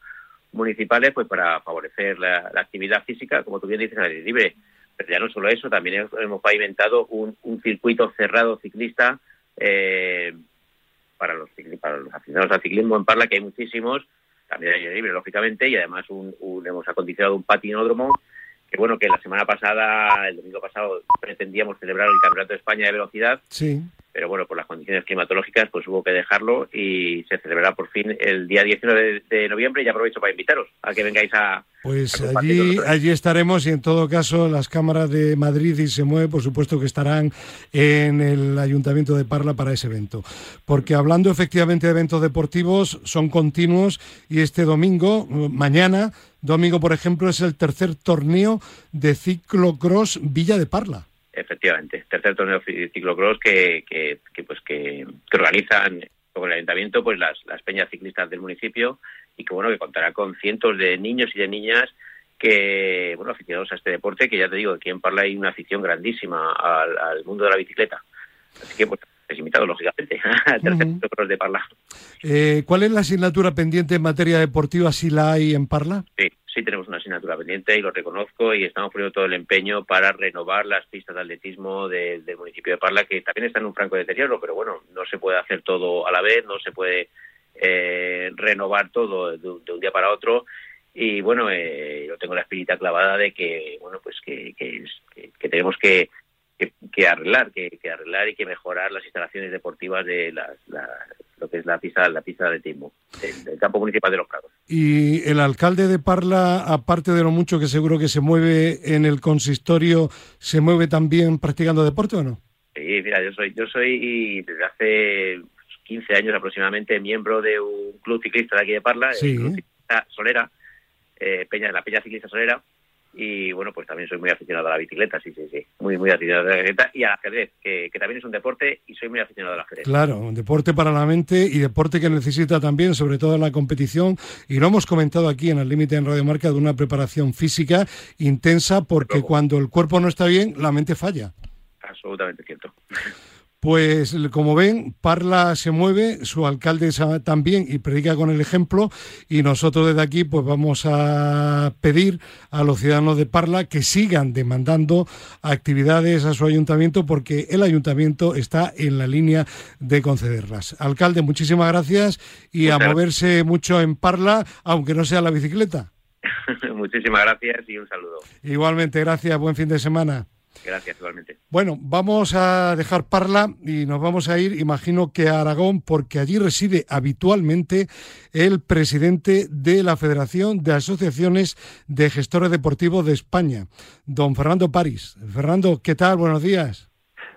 municipales, pues para favorecer la, actividad física, como tú bien dices, al aire libre. Pero ya no solo eso, también hemos pavimentado un, circuito cerrado ciclista eh, para los, para los aficionados al ciclismo en Parla, que hay muchísimos, también hay libre, lógicamente, y además un, hemos acondicionado un patinódromo que bueno, que la semana pasada, el domingo pasado, pretendíamos celebrar el Campeonato de España de Velocidad. Sí. Pero bueno, por las condiciones climatológicas, pues hubo que dejarlo y se celebrará por fin el día 19 de, noviembre. Y aprovecho para invitaros a que vengáis a. Pues allí, allí estaremos y en todo caso las cámaras de Madrid y Se Mueve, por supuesto que estarán en el Ayuntamiento de Parla para ese evento. Porque hablando efectivamente de eventos deportivos, son continuos y este domingo, mañana, Domingo, por ejemplo, es el tercer torneo de ciclocross Villa de Parla. Efectivamente, tercer torneo de ciclocross que, que, pues que, organizan con el ayuntamiento pues las, las peñas ciclistas del municipio y que bueno que contará con cientos de niños y de niñas que bueno aficionados a este deporte que ya te digo aquí en Parla hay una afición grandísima al, mundo de la bicicleta. Así que pues es invitado lógicamente. Al tercer uh de Parla. Eh, ¿Cuál es la asignatura pendiente en materia deportiva si la hay en Parla? Sí, sí tenemos una asignatura pendiente y lo reconozco y estamos poniendo todo el empeño para renovar las pistas de atletismo del municipio de Parla, que también está en un franco deterioro, pero bueno, no se puede hacer todo a la vez, no se puede eh, renovar todo de, un día para otro. Y bueno, eh, yo tengo la espirita clavada de que bueno pues que, que tenemos que que, arreglar, que, arreglar y que mejorar las instalaciones deportivas de lo que es la pista, la pista de atletismo del, campo municipal de Los Prados. Y el alcalde de Parla, aparte de lo mucho que seguro que se mueve en el consistorio, ¿se mueve también practicando deporte o no? Sí, mira, yo soy, yo soy desde hace 15 años aproximadamente miembro de un club ciclista de aquí de Parla, el Club Ciclista Solera, eh, Peña, la Peña Ciclista Solera, y bueno, pues también soy muy aficionado a la bicicleta, sí, sí, sí, muy, muy aficionado a la bicicleta y al ajedrez, que, también es un deporte y soy muy aficionado al ajedrez. Claro, un deporte para la mente y deporte que necesita también, sobre todo en la competición, y lo hemos comentado aquí en el límite en Radio Marca, de una preparación física intensa, porque cuando el cuerpo no está bien, la mente falla. Absolutamente cierto. Pues como ven, Parla se mueve, su alcalde también y predica con el ejemplo y nosotros desde aquí pues vamos a pedir a los ciudadanos de Parla que sigan demandando actividades a su ayuntamiento porque el ayuntamiento está en la línea de concederlas. Alcalde, muchísimas gracias y a moverse mucho en Parla, aunque no sea la bicicleta. muchísimas gracias y un saludo. Igualmente, gracias, buen fin de semana. Gracias, igualmente. Bueno, vamos a dejar Parla y nos vamos a ir, imagino que a Aragón, porque allí reside habitualmente el presidente de la Federación de Asociaciones de Gestores Deportivos de España, don Fernando París. Fernando, ¿qué tal? Buenos días.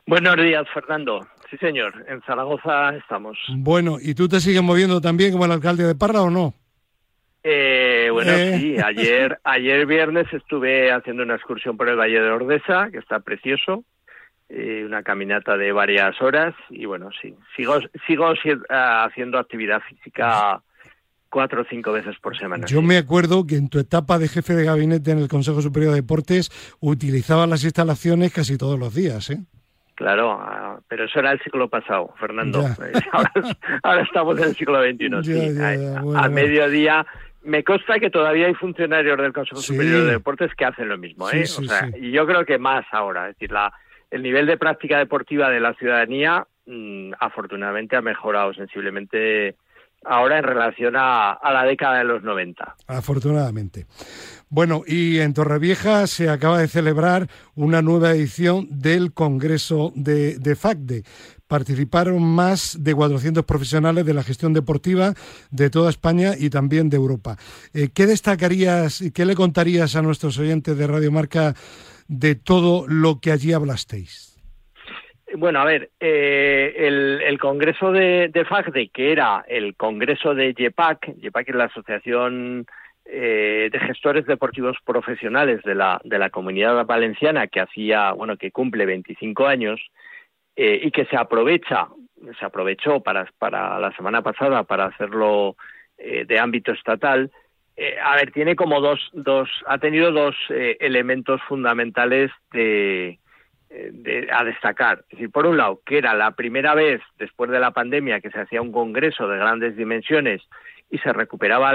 Buenos días, Fernando. Sí, señor. En Zaragoza estamos. Bueno, ¿y tú te sigues moviendo también como el alcalde de Parla o no? Eh, bueno, eh. sí, ayer, ayer viernes estuve haciendo una excursión por el Valle de Ordesa, que está precioso, eh, una caminata de varias horas y bueno, sí, sigo, sigo haciendo actividad física cuatro o cinco veces por semana. Yo me acuerdo que en tu etapa de jefe de gabinete en el Consejo Superior de Deportes utilizabas las instalaciones casi todos los días, ¿eh? Claro, ah, pero eso era el siglo pasado, Fernando. Ahora, estamos en el siglo XXI. a mediodía me consta que todavía hay funcionarios del Consejo Superior de Deportes que hacen lo mismo, ¿eh? o sea, y yo creo que más ahora, es decir, la, el nivel de práctica deportiva de la ciudadanía mm, afortunadamente ha mejorado sensiblemente ahora en relación a, la década de los 90. Afortunadamente. Bueno, y en Torrevieja se acaba de celebrar una nueva edición del Congreso de, de FACDE. Participaron más de 400 profesionales de la gestión deportiva de toda España y también de Europa. Eh, ¿Qué destacarías y qué le contarías a nuestros oyentes de Radio Marca de todo lo que allí hablasteis? Bueno, a ver, eh, el, Congreso de, de, FACDE, que era el Congreso de JEPAC, JEPAC es la Asociación eh, de Gestores Deportivos Profesionales de la, de la Comunidad Valenciana, que hacía, bueno, que cumple 25 años eh, y que se aprovecha, se aprovechó para, para la semana pasada para hacerlo de ámbito estatal, eh, a ver, tiene como dos, dos, ha tenido dos eh, elementos fundamentales de, a destacar. Es decir, por un lado, que era la primera vez después de la pandemia que se hacía un congreso de grandes dimensiones y se recuperaba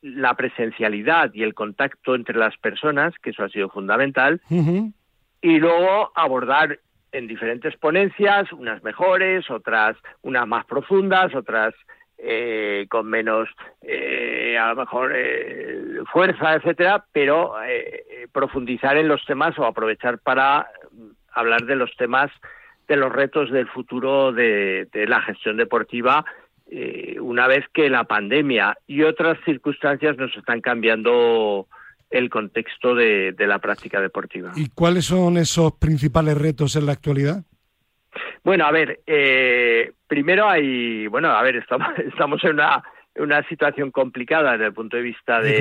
la presencialidad y el contacto entre las personas, que eso ha sido fundamental, y luego abordar en diferentes ponencias, unas mejores, otras unas más profundas, otras eh, con menos, eh, a lo mejor, eh, fuerza, etcétera, pero profundizar en los temas o aprovechar para hablar de los temas, de los retos del futuro de, la gestión deportiva, una vez que la pandemia y otras circunstancias nos están cambiando el contexto de la práctica deportiva. ¿Y cuáles son esos principales retos en la actualidad? Bueno, a ver, eh, primero hay, bueno, a ver, estamos, estamos en una, una situación complicada desde el punto de vista de,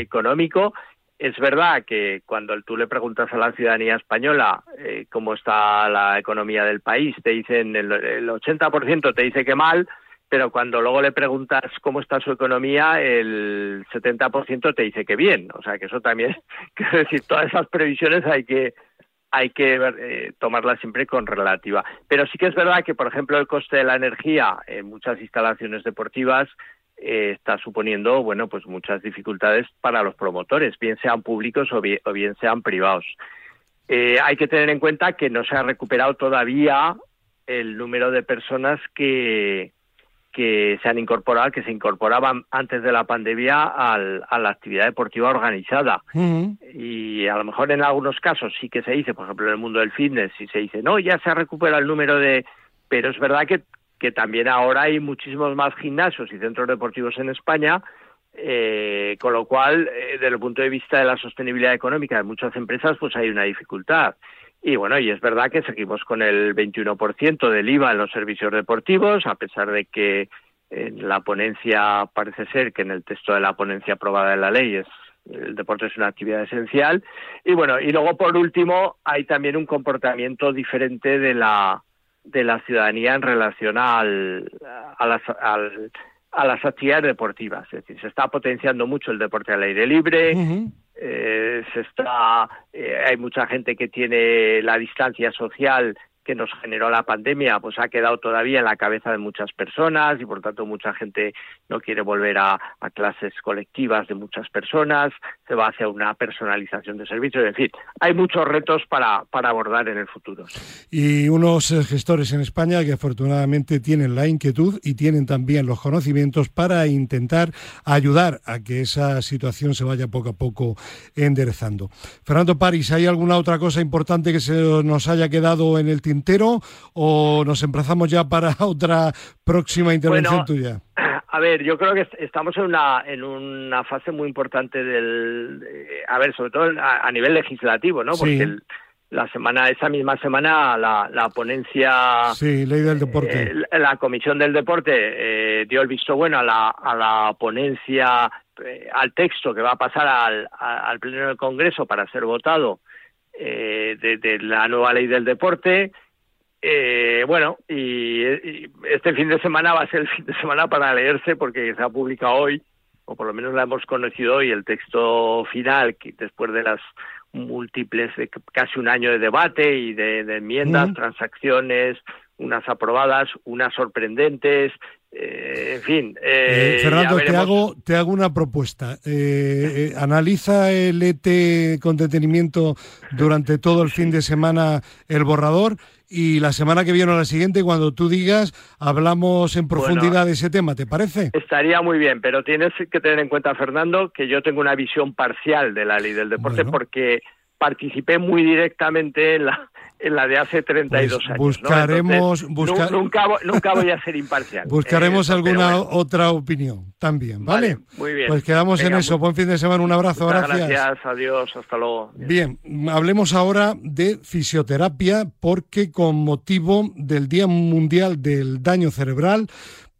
económico, Es verdad que cuando tú le preguntas a la ciudadanía española eh, cómo está la economía del país, te dicen el, el 80% te dice que mal, pero cuando luego le preguntas cómo está su economía, el 70% te dice que bien. O sea, que eso también, quiero decir, todas esas previsiones hay que hay que eh, tomarla siempre con relativa. Pero sí que es verdad que, por ejemplo, el coste de la energía en muchas instalaciones deportivas eh, está suponiendo, bueno, pues muchas dificultades para los promotores, bien sean públicos o bien, sean privados. Eh, hay que tener en cuenta que no se ha recuperado todavía el número de personas que, que se han incorporado, que se incorporaban antes de la pandemia al, a la actividad deportiva organizada. Y a lo mejor en algunos casos sí que se dice, por ejemplo, en el mundo del fitness, y se dice, no, ya se ha recuperado el número de... Pero es verdad que, que también ahora hay muchísimos más gimnasios y centros deportivos en España, eh, con lo cual, eh, desde el punto de vista de la sostenibilidad económica de muchas empresas, pues hay una dificultad. Y bueno, y es verdad que seguimos con el 21% del IVA en los servicios deportivos, a pesar de que en la ponencia parece ser que en el texto de la ponencia aprobada de la ley es el deporte es una actividad esencial. Y bueno y luego por último hay también un comportamiento diferente de la de la ciudadanía en relación al, a las actividades deportivas. Es decir se está potenciando mucho el deporte al aire libre eh, se está, eh, hay mucha gente que tiene la distancia social que nos generó la pandemia, pues ha quedado todavía en la cabeza de muchas personas y por tanto mucha gente no quiere volver a, clases colectivas de muchas personas, se va hacia una personalización de servicios, en fin, hay muchos retos para, para abordar en el futuro. Y unos eh, gestores en España que afortunadamente tienen la inquietud y tienen también los conocimientos para intentar ayudar a que esa situación se vaya poco a poco enderezando. Fernando París, ¿hay alguna otra cosa importante que se nos haya quedado en el tiempo? Entero o nos emplazamos ya para otra próxima intervención tuya? A ver, yo creo que estamos en una en una fase muy importante del, a ver, sobre todo a, nivel legislativo, ¿no? Porque la semana esa misma semana la, la ponencia sí ley del deporte eh, la comisión del deporte eh, dio el visto bueno a la a la ponencia eh, al texto que va a pasar al, al pleno del Congreso para ser votado de, de, la nueva ley del deporte eh, bueno, y, este fin de semana va a ser el fin de semana para leerse porque se ha publicado hoy, o por lo menos la hemos conocido hoy, el texto final, que después de las múltiples, de casi un año de debate y de, enmiendas, transacciones, unas aprobadas, unas sorprendentes, eh, en fin. Eh, eh Fernando, te hago, te hago una propuesta. Eh, analiza el ET con detenimiento durante todo el fin de semana el borrador y la semana que viene o la siguiente, cuando tú digas, hablamos en profundidad de ese tema, ¿te parece? Estaría muy bien, pero tienes que tener en cuenta, Fernando, que yo tengo una visión parcial de la ley del deporte porque participé muy directamente en la, en la de hace 32 pues años. Buscaremos. nunca, nunca, voy a ser imparcial. Buscaremos eh, alguna otra opinión también, ¿vale? Muy bien. Pues quedamos en eso. Buen fin de semana, un abrazo, gracias. Gracias, adiós, hasta luego. Bien, hablemos ahora de fisioterapia, porque con motivo del Día Mundial del Daño Cerebral,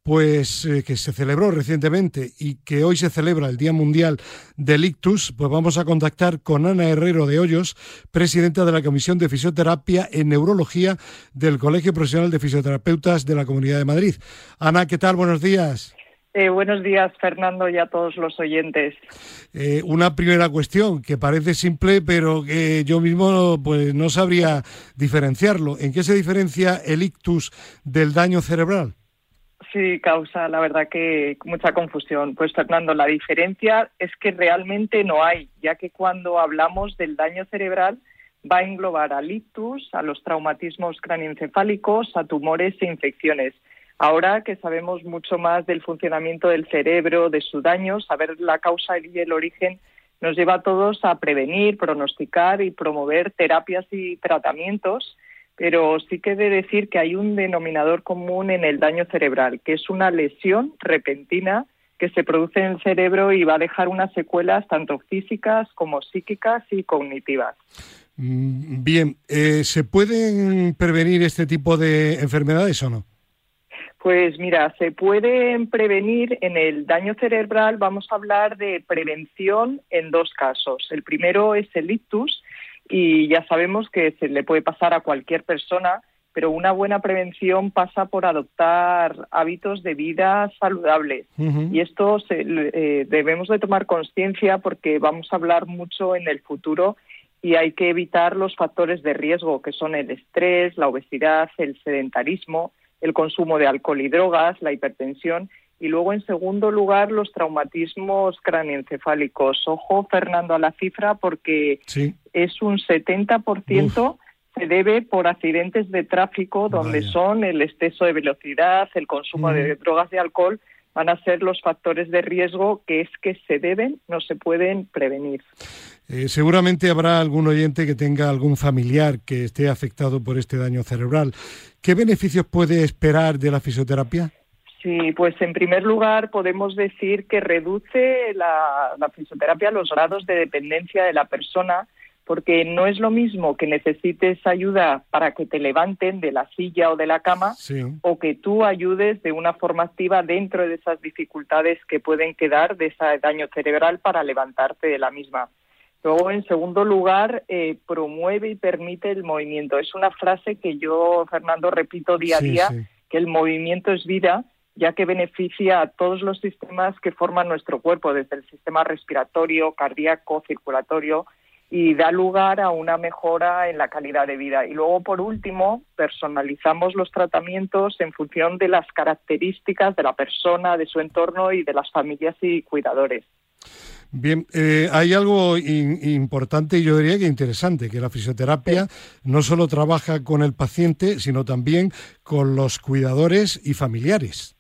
pues eh, que se celebró recientemente y que hoy se celebra el Día Mundial del Ictus, pues vamos a contactar con Ana Herrero de Hoyos, presidenta de la Comisión de Fisioterapia en Neurología del Colegio Profesional de Fisioterapeutas de la Comunidad de Madrid. Ana, ¿qué tal? Buenos días. Eh, buenos días, Fernando, y a todos los oyentes. Eh, una primera cuestión que parece simple, pero que yo mismo pues no sabría diferenciarlo. ¿En qué se diferencia el ictus del daño cerebral? Sí, causa, la verdad que mucha confusión. Pues Fernando, la diferencia es que realmente no hay, ya que cuando hablamos del daño cerebral va a englobar al ictus, a los traumatismos cráneoencefálicos, a tumores e infecciones. Ahora que sabemos mucho más del funcionamiento del cerebro, de su daño, saber la causa y el origen nos lleva a todos a prevenir, pronosticar y promover terapias y tratamientos, pero sí que he de decir que hay un denominador común en el daño cerebral, que es una lesión repentina que se produce en el cerebro y va a dejar unas secuelas tanto físicas como psíquicas y cognitivas. Mm, bien, eh, ¿se pueden prevenir este tipo de enfermedades o no? Pues mira, se pueden prevenir en el daño cerebral, vamos a hablar de prevención en dos casos. El primero es el ictus y ya sabemos que se le puede pasar a cualquier persona, pero una buena prevención pasa por adoptar hábitos de vida saludables. Y esto eh, debemos de tomar conciencia porque vamos a hablar mucho en el futuro y hay que evitar los factores de riesgo que son el estrés, la obesidad, el sedentarismo, el consumo de alcohol y drogas, la hipertensión y luego, en segundo lugar, los traumatismos cráneoencefálicos. Ojo, Fernando, a la cifra porque es un 70% se debe por accidentes de tráfico donde son el exceso de velocidad, el consumo de drogas y alcohol van a ser los factores de riesgo que es que se deben, no se pueden prevenir. Eh, seguramente habrá algún oyente que tenga algún familiar que esté afectado por este daño cerebral. ¿Qué beneficios puede esperar de la fisioterapia? Sí, pues en primer lugar podemos decir que reduce la, la fisioterapia los grados de dependencia de la persona porque no es lo mismo que necesites ayuda para que te levanten de la silla o de la cama o que tú ayudes de una forma activa dentro de esas dificultades que pueden quedar de ese daño cerebral para levantarte de la misma. Luego, en segundo lugar, eh, promueve y permite el movimiento. Es una frase que yo, Fernando, repito día a día, que el movimiento es vida, ya que beneficia a todos los sistemas que forman nuestro cuerpo, desde el sistema respiratorio, cardíaco, circulatorio, y da lugar a una mejora en la calidad de vida. Y luego, por último, personalizamos los tratamientos en función de las características de la persona, de su entorno y de las familias y cuidadores. Bien, eh, hay algo importante y yo diría que interesante, que la fisioterapia no solo trabaja con el paciente, sino también con los cuidadores y familiares.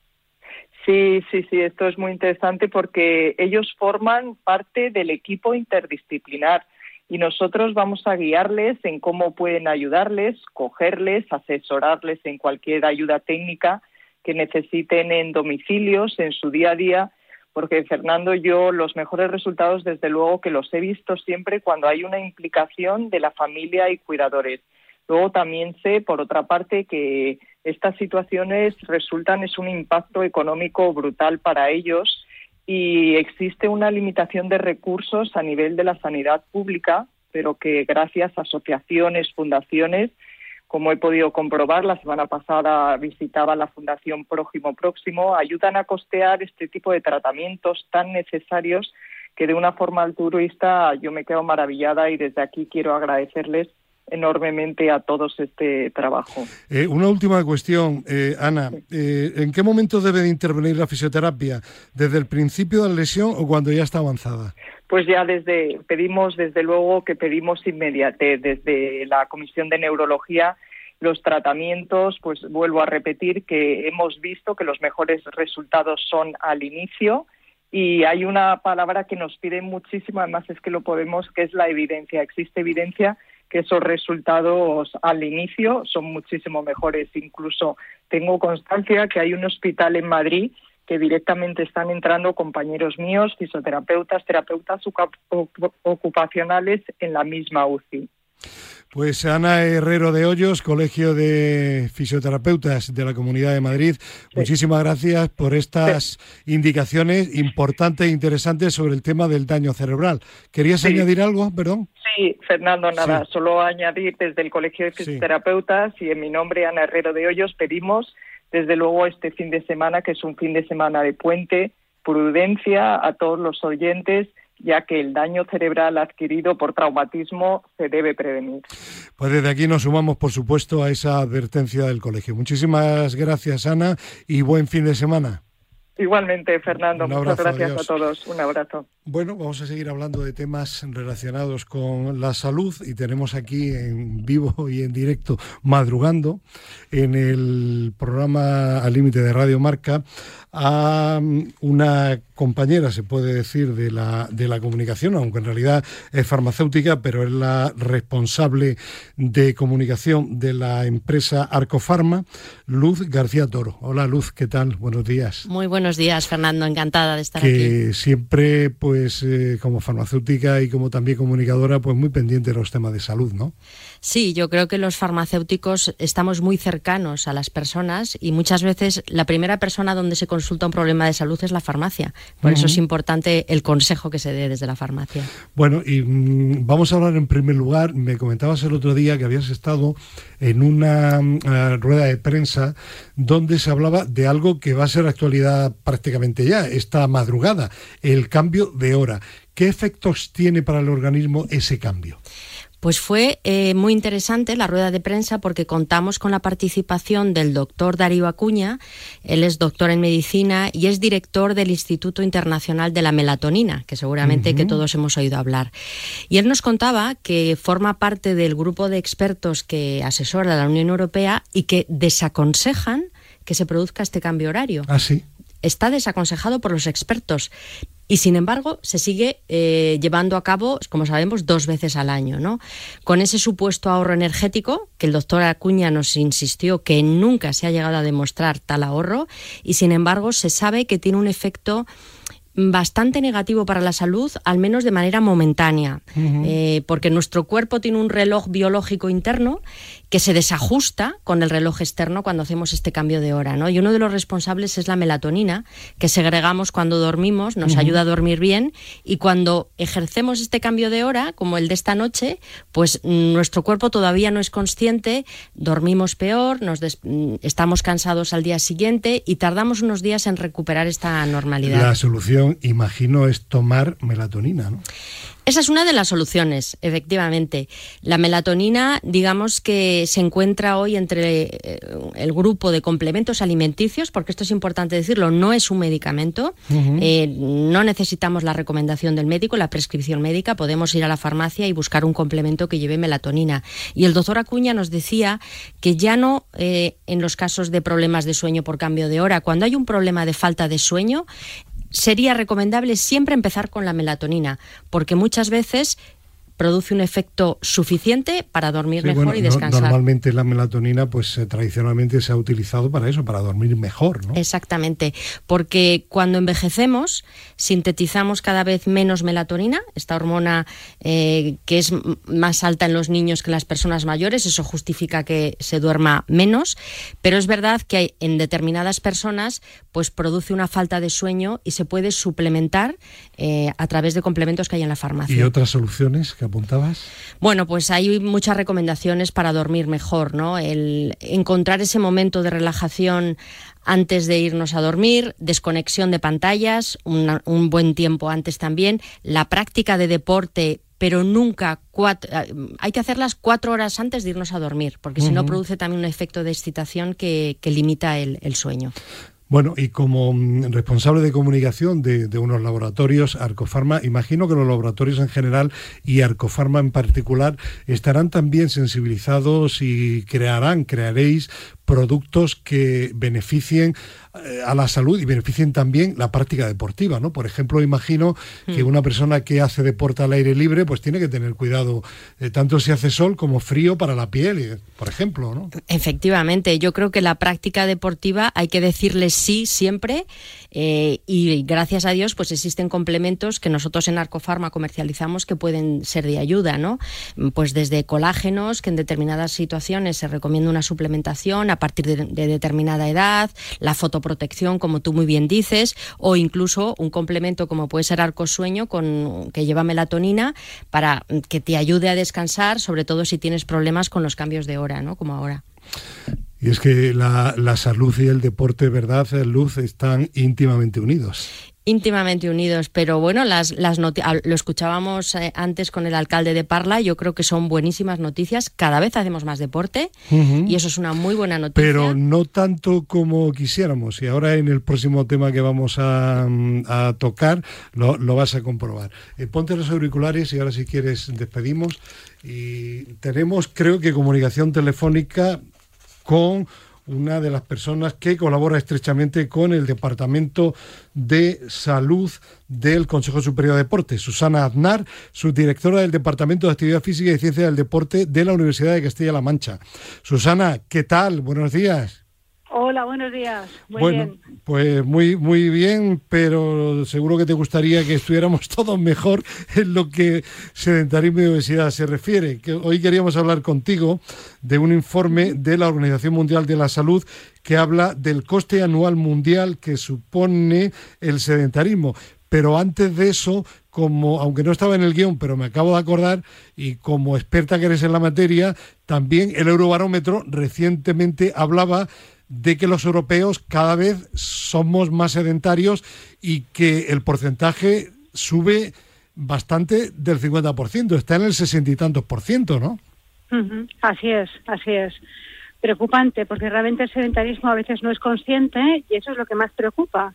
Sí, sí, sí, esto es muy interesante porque ellos forman parte del equipo interdisciplinar y nosotros vamos a guiarles en cómo pueden ayudarles, cogerles, asesorarles en cualquier ayuda técnica que necesiten en domicilios, en su día a día, porque Fernando, yo los mejores resultados desde luego que los he visto siempre cuando hay una implicación de la familia y cuidadores. Luego también sé, por otra parte, que estas situaciones resultan es un impacto económico brutal para ellos y existe una limitación de recursos a nivel de la sanidad pública, pero que gracias a asociaciones, fundaciones, como he podido comprobar, la semana pasada visitaba la Fundación Prójimo Próximo, ayudan a costear este tipo de tratamientos tan necesarios que de una forma altruista yo me quedo maravillada y desde aquí quiero agradecerles enormemente a todos este trabajo. Eh, una última cuestión, eh, Ana. Eh, ¿En qué momento debe de intervenir la fisioterapia? ¿Desde el principio de la lesión o cuando ya está avanzada? Pues ya desde, pedimos, desde luego que pedimos inmediatez, desde la Comisión de Neurología los tratamientos, pues vuelvo a repetir que hemos visto que los mejores resultados son al inicio y hay una palabra que nos pide muchísimo, además es que lo podemos, que es la evidencia. Existe evidencia que esos resultados al inicio son muchísimo mejores. Incluso tengo constancia que hay un hospital en Madrid que directamente están entrando compañeros míos, fisioterapeutas, terapeutas ocupacionales en la misma UCI. Pues Ana Herrero de Hoyos, Colegio de Fisioterapeutas de la Comunidad de Madrid, muchísimas gracias por estas indicaciones importantes e interesantes sobre el tema del daño cerebral. ¿Querías añadir algo, perdón? Sí, Fernando, nada, solo añadir desde el Colegio de Fisioterapeutas y en mi nombre, Ana Herrero de Hoyos, pedimos desde luego este fin de semana, que es un fin de semana de puente, prudencia a todos los oyentes ya que el daño cerebral adquirido por traumatismo se debe prevenir. Pues desde aquí nos sumamos, por supuesto, a esa advertencia del colegio. Muchísimas gracias, Ana, y buen fin de semana. Igualmente, Fernando. Muchas gracias a todos. Un abrazo. Bueno, vamos a seguir hablando de temas relacionados con la salud y tenemos aquí en vivo y en directo, madrugando, en el programa Al Límite de Radio Marca, a una compañera, se puede decir, de la, de la comunicación, aunque en realidad es farmacéutica, pero es la responsable de comunicación de la empresa Arcofarma, Luz García Toro. Hola Luz, ¿qué tal? Buenos días. Muy buenos días, Fernando, encantada de estar que aquí. Siempre, pues, eh, como farmacéutica y como también comunicadora, pues muy pendiente de los temas de salud, ¿no? Sí, yo creo que los farmacéuticos estamos muy cercanos a las personas y muchas veces la primera persona donde se consulta un problema de salud es la farmacia. Por eso es importante el consejo que se dé desde la farmacia. Bueno, y mm, vamos a hablar en primer lugar, me comentabas el otro día que habías estado en una mm, rueda de prensa donde se hablaba de algo que va a ser actualidad prácticamente ya, esta madrugada, el cambio de hora. ¿Qué efectos tiene para el organismo ese cambio? Pues fue eh, muy interesante la rueda de prensa porque contamos con la participación del doctor Darío Acuña. Él es doctor en medicina y es director del Instituto Internacional de la Melatonina, que seguramente que todos hemos oído hablar. Y él nos contaba que forma parte del grupo de expertos que asesora la Unión Europea y que desaconsejan que se produzca este cambio horario. Ah, sí está desaconsejado por los expertos y sin embargo se sigue eh, llevando a cabo, como sabemos, dos veces al año, ¿no? Con ese supuesto ahorro energético, que el doctor Acuña nos insistió que nunca se ha llegado a demostrar tal ahorro, y sin embargo se sabe que tiene un efecto bastante negativo para la salud, al menos de manera momentánea, eh, porque nuestro cuerpo tiene un reloj biológico interno que se desajusta con el reloj externo cuando hacemos este cambio de hora, ¿no? Y uno de los responsables es la melatonina, que segregamos cuando dormimos, nos ayuda a dormir bien, y cuando ejercemos este cambio de hora, como el de esta noche, pues nuestro cuerpo todavía no es consciente, dormimos peor, nos estamos cansados al día siguiente y tardamos unos días en recuperar esta normalidad. La solución, imagino, es tomar melatonina, ¿no? Esa es una de las soluciones, efectivamente. La melatonina, digamos que se encuentra hoy entre eh, el grupo de complementos alimenticios, porque esto es importante decirlo, no es un medicamento, eh, no necesitamos la recomendación del médico, la prescripción médica, podemos ir a la farmacia y buscar un complemento que lleve melatonina. Y el doctor Acuña nos decía que ya no eh, en los casos de problemas de sueño por cambio de hora, cuando hay un problema de falta de sueño, sería recomendable siempre empezar con la melatonina, porque muchas veces produce un efecto suficiente para dormir mejor y descansar. normalmente la melatonina, pues eh, tradicionalmente se ha utilizado para eso, para dormir mejor, ¿no? Exactamente, porque cuando envejecemos sintetizamos cada vez menos melatonina, esta hormona eh, que es más alta en los niños que en las personas mayores, eso justifica que se duerma menos, pero es verdad que hay, en determinadas personas pues produce una falta de sueño y se puede suplementar eh, a través de complementos que hay en la farmacia. ¿Y otras soluciones que apuntabas? Bueno, pues hay muchas recomendaciones para dormir mejor, ¿no? El encontrar ese momento de relajación antes de irnos a dormir, desconexión de pantallas, un buen tiempo antes también, la práctica de deporte pero nunca cuatro, eh, hay que hacerlas cuatro horas antes de irnos a dormir, porque si no produce también un efecto de excitación que, limita el sueño. Bueno, y como mm, responsable de comunicación de, unos laboratorios, Arcofarma, imagino que los laboratorios en general y Arcofarma en particular estarán también sensibilizados y crearán, crearéis productos que beneficien eh, a la salud y beneficien también la práctica deportiva, ¿no? Por ejemplo, imagino que hmm. una persona que hace deporte al aire libre, pues tiene que tener cuidado eh, tanto si hace sol como frío para la piel, eh, por ejemplo, ¿no? Efectivamente, yo creo que la práctica deportiva hay que decirle sí siempre y gracias a Dios, pues existen complementos que nosotros en Arcofarma comercializamos que pueden ser de ayuda, ¿no? Pues desde colágenos, que en determinadas situaciones se recomienda una suplementación, a partir de, determinada edad, la fotoprotección, como tú muy bien dices, o incluso un complemento como puede ser arcosueño con, que lleva melatonina para que te ayude a descansar, sobre todo si tienes problemas con los cambios de hora, ¿no? Como ahora. Y es que la, la salud y el deporte, ¿verdad, Luz, están íntimamente unidos? Íntimamente unidos, pero bueno, las, las lo escuchábamos eh, antes con el alcalde de Parla, yo creo que son buenísimas noticias, cada vez hacemos más deporte y eso es una muy buena noticia. Pero no tanto como quisiéramos y ahora en el próximo tema que vamos a, tocar lo, vas a comprobar. Eh, ponte los auriculares y ahora si quieres despedimos y tenemos creo que comunicación telefónica con una de las personas que colabora estrechamente con el Departamento de Salud del Consejo Superior de Deportes, Susana Aznar, subdirectora del Departamento de Actividad Física y Ciencia del Deporte de la Universidad de Castilla-La Mancha. Susana, ¿qué tal? Buenos días. Hola, buenos días. Muy bueno, pues muy, muy bien, pero seguro que te gustaría que estuviéramos todos mejor en lo que sedentarismo y obesidad se refiere. Que hoy queríamos hablar contigo de un informe de la Organización Mundial de la Salud que habla del coste anual mundial que supone el sedentarismo. Pero antes de eso, como, aunque no estaba en el guion, pero me acabo de acordar, y como experta que eres en la materia, también el Eurobarómetro recientemente hablaba de que los europeos cada vez somos más sedentarios y que el porcentaje sube bastante del 50%, está en el sesenta y tantos por ciento, ¿no? Así es, así es. Preocupante, porque realmente el sedentarismo a veces no es consciente y eso es lo que más preocupa.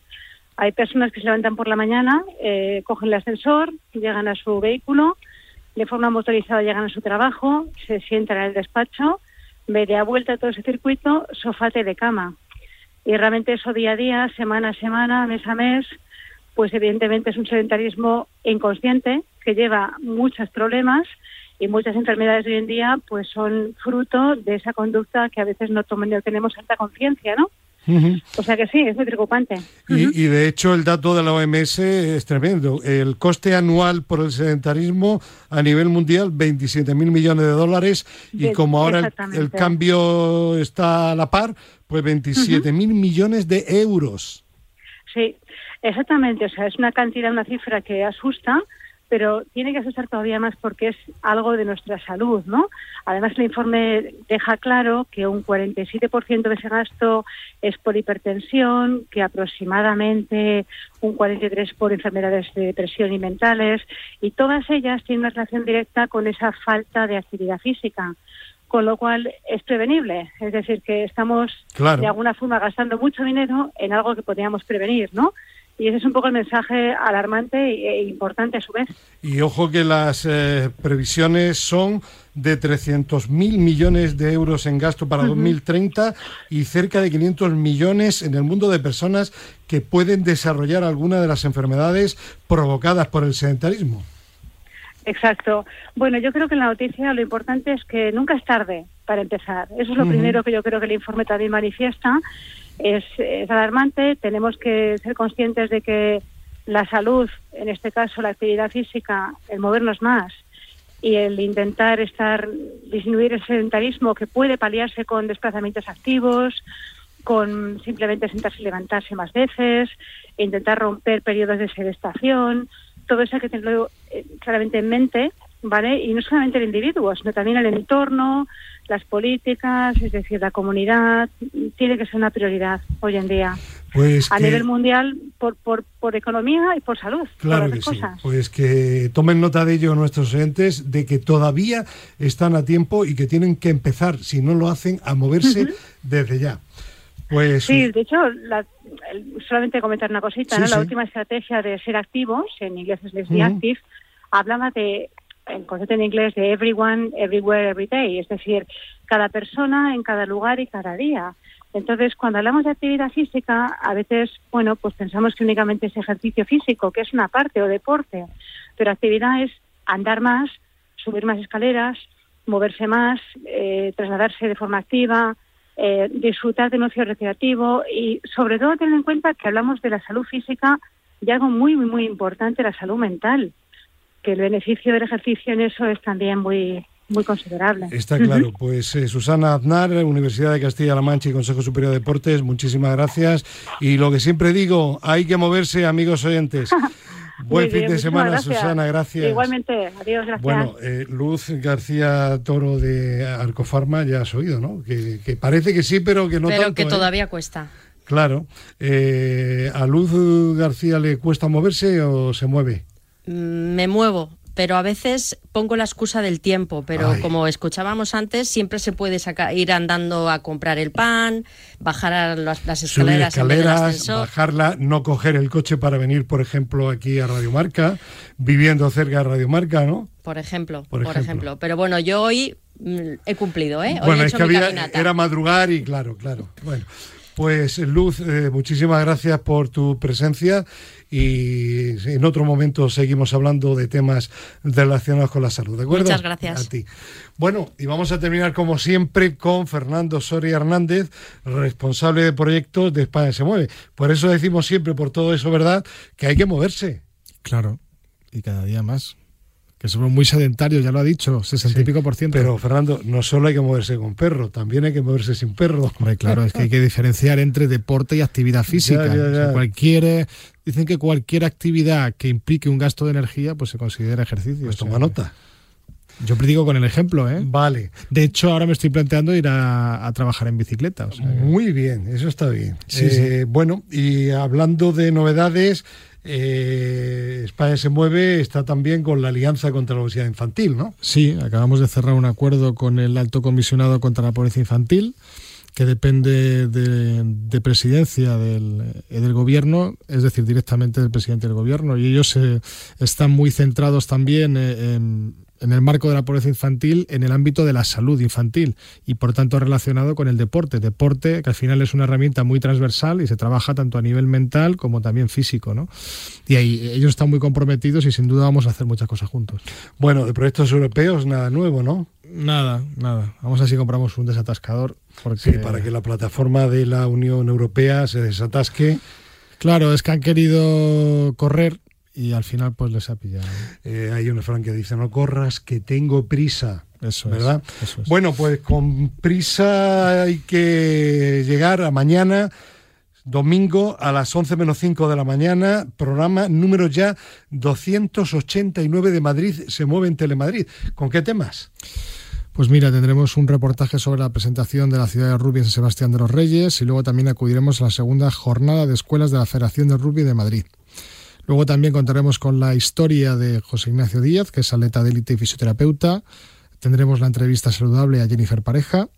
Hay personas que se levantan por la mañana, eh, cogen el ascensor, llegan a su vehículo, de forma motorizada llegan a su trabajo, se sientan en el despacho me vuelta todo ese circuito, sofate de cama. Y realmente eso día a día, semana a semana, mes a mes, pues evidentemente es un sedentarismo inconsciente que lleva muchos problemas y muchas enfermedades de hoy en día pues son fruto de esa conducta que a veces no, no tenemos alta conciencia, ¿no? O sea que sí, es muy preocupante. Y, de hecho el dato de la OMS es tremendo. El coste anual por el sedentarismo a nivel mundial, 27 mil millones de dólares. Y como ahora el, cambio está a la par, pues 27 mil millones de euros. Sí, exactamente. O sea, es una cantidad, una cifra que asusta pero tiene que asustar todavía más porque es algo de nuestra salud, ¿no? Además, el informe deja claro que un 47% de ese gasto es por hipertensión, que aproximadamente un 43% por enfermedades de depresión y mentales, y todas ellas tienen una relación directa con esa falta de actividad física con lo cual es prevenible. Es decir, que estamos de alguna forma gastando mucho dinero en algo que podríamos prevenir, ¿no? Y ese es un poco el mensaje alarmante e importante a su vez. Y ojo que las eh, previsiones son de 300.000 millones de euros en gasto para 2030 y cerca de 500 millones en el mundo de personas que pueden desarrollar alguna de las enfermedades provocadas por el sedentarismo. Exacto. Bueno, yo creo que en la noticia lo importante es que nunca es tarde para empezar. Eso es lo primero que yo creo que el informe también manifiesta es, alarmante. Tenemos que ser conscientes de que la salud, en este caso la actividad física, el movernos más y el intentar estar disminuir el sedentarismo que puede paliarse con desplazamientos activos, con simplemente sentarse y levantarse más veces, e intentar romper periodos de sedestación, todo eso hay que tenerlo eh, claramente en mente, ¿vale? Y no solamente el individuo, sino también el entorno, las políticas, es decir, la comunidad, tiene que ser una prioridad hoy en día. Pues a nivel mundial por, por, por, economía y por salud. Claro que sí. Pues que tomen nota de ello nuestros oyentes, de que todavía están a tiempo y que tienen que empezar, si no lo hacen, a moverse desde ya. Pues, sí, de hecho, solamente comentar una cosita, ¿no? la última estrategia de ser activos, en inglés es Let's Active, hablaba de el concepto en inglés de everyone, everywhere, every day, es decir, cada persona en cada lugar y cada día. Entonces, cuando hablamos de actividad física, a veces, bueno, pues pensamos que únicamente es ejercicio físico, que es una parte o deporte, pero actividad es andar más, subir más escaleras, moverse más, eh, trasladarse de forma activa, eh, disfrutar de un ocio recreativo y, sobre todo, tener en cuenta que hablamos de la salud física y algo muy, muy, muy importante, la salud mental que el beneficio del ejercicio en eso es también muy muy considerable. Está claro. Pues eh, Susana Aznar, Universidad de Castilla-La Mancha y Consejo Superior de Deportes, muchísimas gracias. Y lo que siempre digo, hay que moverse, amigos oyentes. Buen fin de semana, Susana, gracias. Igualmente, adiós, gracias. Bueno, eh, Luz García Toro de Arcofarma, ya has oído, ¿no? Que, parece que sí, pero que no pero tanto. que ¿eh? todavía cuesta. Claro. Eh, ¿A Luz García le cuesta moverse o se mueve? Mm, me muevo, pero a veces pongo la excusa del tiempo, pero como escuchábamos antes, siempre se puede sacar, ir andando a comprar el pan, bajar a las, escaleras, escaleras bajarla, no coger el coche para venir, por ejemplo, aquí a Radio Marca, viviendo cerca de Radio Marca, ¿no? Por ejemplo, por, ejemplo. Pero bueno, yo hoy mm, he cumplido, ¿eh? bueno, es que había, era madrugar y claro, claro. Bueno. Pues Luz, eh, muchísimas gracias por tu presencia y en otro momento seguimos hablando de temas relacionados con la salud, ¿de acuerdo? Muchas gracias. A ti. Bueno, y vamos a terminar como siempre con Fernando Soria Hernández, responsable de proyectos de España se mueve. Por eso decimos siempre, por todo eso, ¿verdad?, que hay que moverse. Claro, y cada día más que somos muy sedentarios, ya lo ha dicho, 60 y pico por ciento. Pero Fernando, no solo hay que moverse con perro, también hay que moverse sin perro. claro, es que hay que diferenciar entre deporte y actividad física. cualquier, dicen que cualquier actividad que implique un gasto de energía, pues se considera ejercicio. Pues toma nota. Yo predigo con el ejemplo, ¿eh? Vale. De hecho, ahora me estoy planteando ir a, trabajar en bicicleta. Muy bien, eso está bien. Eh, bueno, y hablando de novedades, eh, España se mueve, está también con la Alianza contra la Obesidad Infantil, ¿no? Sí, acabamos de cerrar un acuerdo con el Alto Comisionado contra la Pobreza Infantil, que depende de, presidencia del, eh, del, gobierno, es decir, directamente del presidente del gobierno, y ellos eh, están muy centrados también en en el marco de la pobreza infantil en el ámbito de la salud infantil y por tanto relacionado con el deporte. Deporte que al final es una herramienta muy transversal y se trabaja tanto a nivel mental como también físico. ¿no? Y ahí ellos están muy comprometidos y sin duda vamos a hacer muchas cosas juntos. Bueno, de proyectos europeos nada nuevo, ¿no? Nada, nada. Vamos a ver si compramos un desatascador. Porque... Sí, para que la plataforma de la Unión Europea se desatasque. Claro, es que han querido correr y al final pues les ha pillado. Eh, hay una Frank que dice, no corras, que tengo prisa. Eso ¿verdad? Es, Bueno, pues con prisa hay que llegar a mañana, domingo a las 11 menos 5 de la mañana, programa número ya 289 de Madrid, se mueve en Telemadrid. ¿Con qué temas? Pues mira, tendremos un reportaje sobre la presentación de la ciudad de rugby en Sebastián de los Reyes y luego también acudiremos a la segunda jornada de escuelas de la Federación de Rugby de Madrid. Luego también contaremos con la historia de José Ignacio Díaz, que es atleta de élite y fisioterapeuta. Tendremos la entrevista saludable a Jennifer Pareja.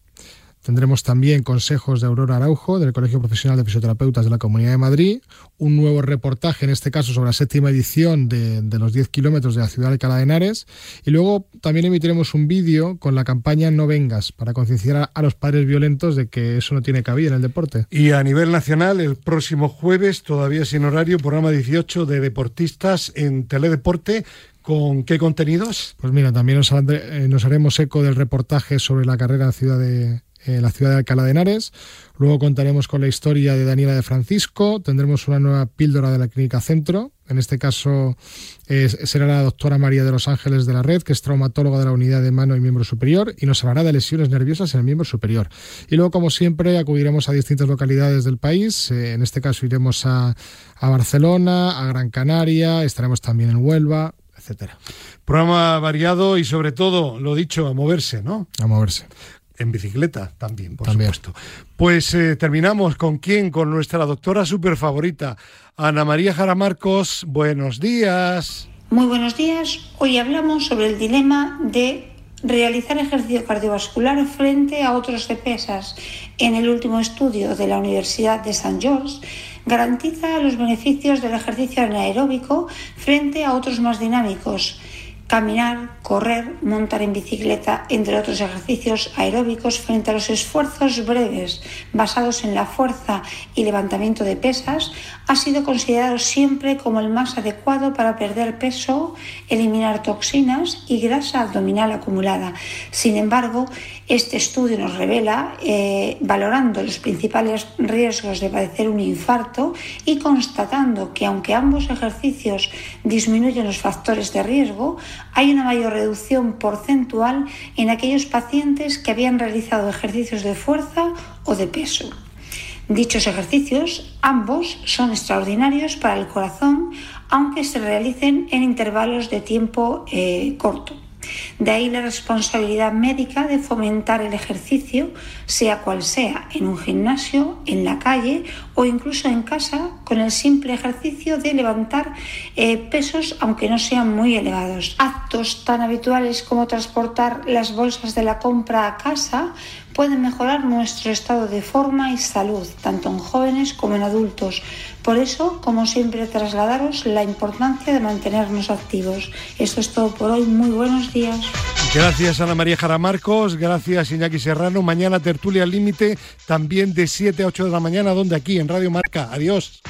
Tendremos también consejos de Aurora Araujo, del Colegio Profesional de Fisioterapeutas de la Comunidad de Madrid, un nuevo reportaje, en este caso sobre la séptima edición de, los 10 kilómetros de la ciudad de Alcalá de Henares, y luego también emitiremos un vídeo con la campaña No Vengas, para concienciar a los padres violentos de que eso no tiene cabida en el deporte. Y a nivel nacional, el próximo jueves, todavía sin horario, programa 18 de deportistas en Teledeporte, ¿Con qué contenidos? Pues mira, también nos, eh, nos, haremos eco del reportaje sobre la carrera en Ciudad de, en la ciudad de Alcalá de Henares. Luego contaremos con la historia de Daniela de Francisco. Tendremos una nueva píldora de la Clínica Centro. En este caso será la doctora María de los Ángeles de la Red, que es traumatóloga de la unidad de mano y miembro superior, y nos hablará de lesiones nerviosas en el miembro superior. Y luego, como siempre, acudiremos a distintas localidades del país. Eh, en este caso iremos a, a Barcelona, a Gran Canaria, estaremos también en Huelva, etcétera. Programa variado y sobre todo, lo dicho, a moverse, ¿no? A moverse. En bicicleta también, por supuesto. Pues eh, terminamos con quién, con nuestra doctora súper favorita, Ana María Jara Marcos. Buenos días. Muy buenos días. Hoy hablamos sobre el dilema de realizar ejercicio cardiovascular frente a otros de pesas. En el último estudio de la Universidad de San George garantiza los beneficios del ejercicio anaeróbico frente a otros más dinámicos caminar, correr, montar en bicicleta, entre otros ejercicios aeróbicos frente a los esfuerzos breves basados en la fuerza y levantamiento de pesas, ha sido considerado siempre como el más adecuado para perder peso, eliminar toxinas y grasa abdominal acumulada. Sin embargo, este estudio nos revela, eh, valorando los principales riesgos de padecer un infarto y constatando que aunque ambos ejercicios disminuyen los factores de riesgo, hay una mayor reducción porcentual en aquellos pacientes que habían realizado ejercicios de fuerza o de peso. Dichos ejercicios, ambos, son extraordinarios para el corazón, aunque se realicen en intervalos de tiempo eh, corto. De ahí la responsabilidad médica de fomentar el ejercicio, sea cual sea, en un gimnasio, en la calle o incluso en casa, con el simple ejercicio de levantar eh, pesos aunque no sean muy elevados. Actos tan habituales como transportar las bolsas de la compra a casa pueden mejorar nuestro estado de forma y salud, tanto en jóvenes como en adultos. Por eso, como siempre, trasladaros la importancia de mantenernos activos. Esto es todo por hoy. Muy buenos días. Gracias Ana María Jara Marcos, gracias Iñaki Serrano. Mañana tertulia límite, también de 7 a 8 de la mañana, donde aquí en Radio Marca. Adiós.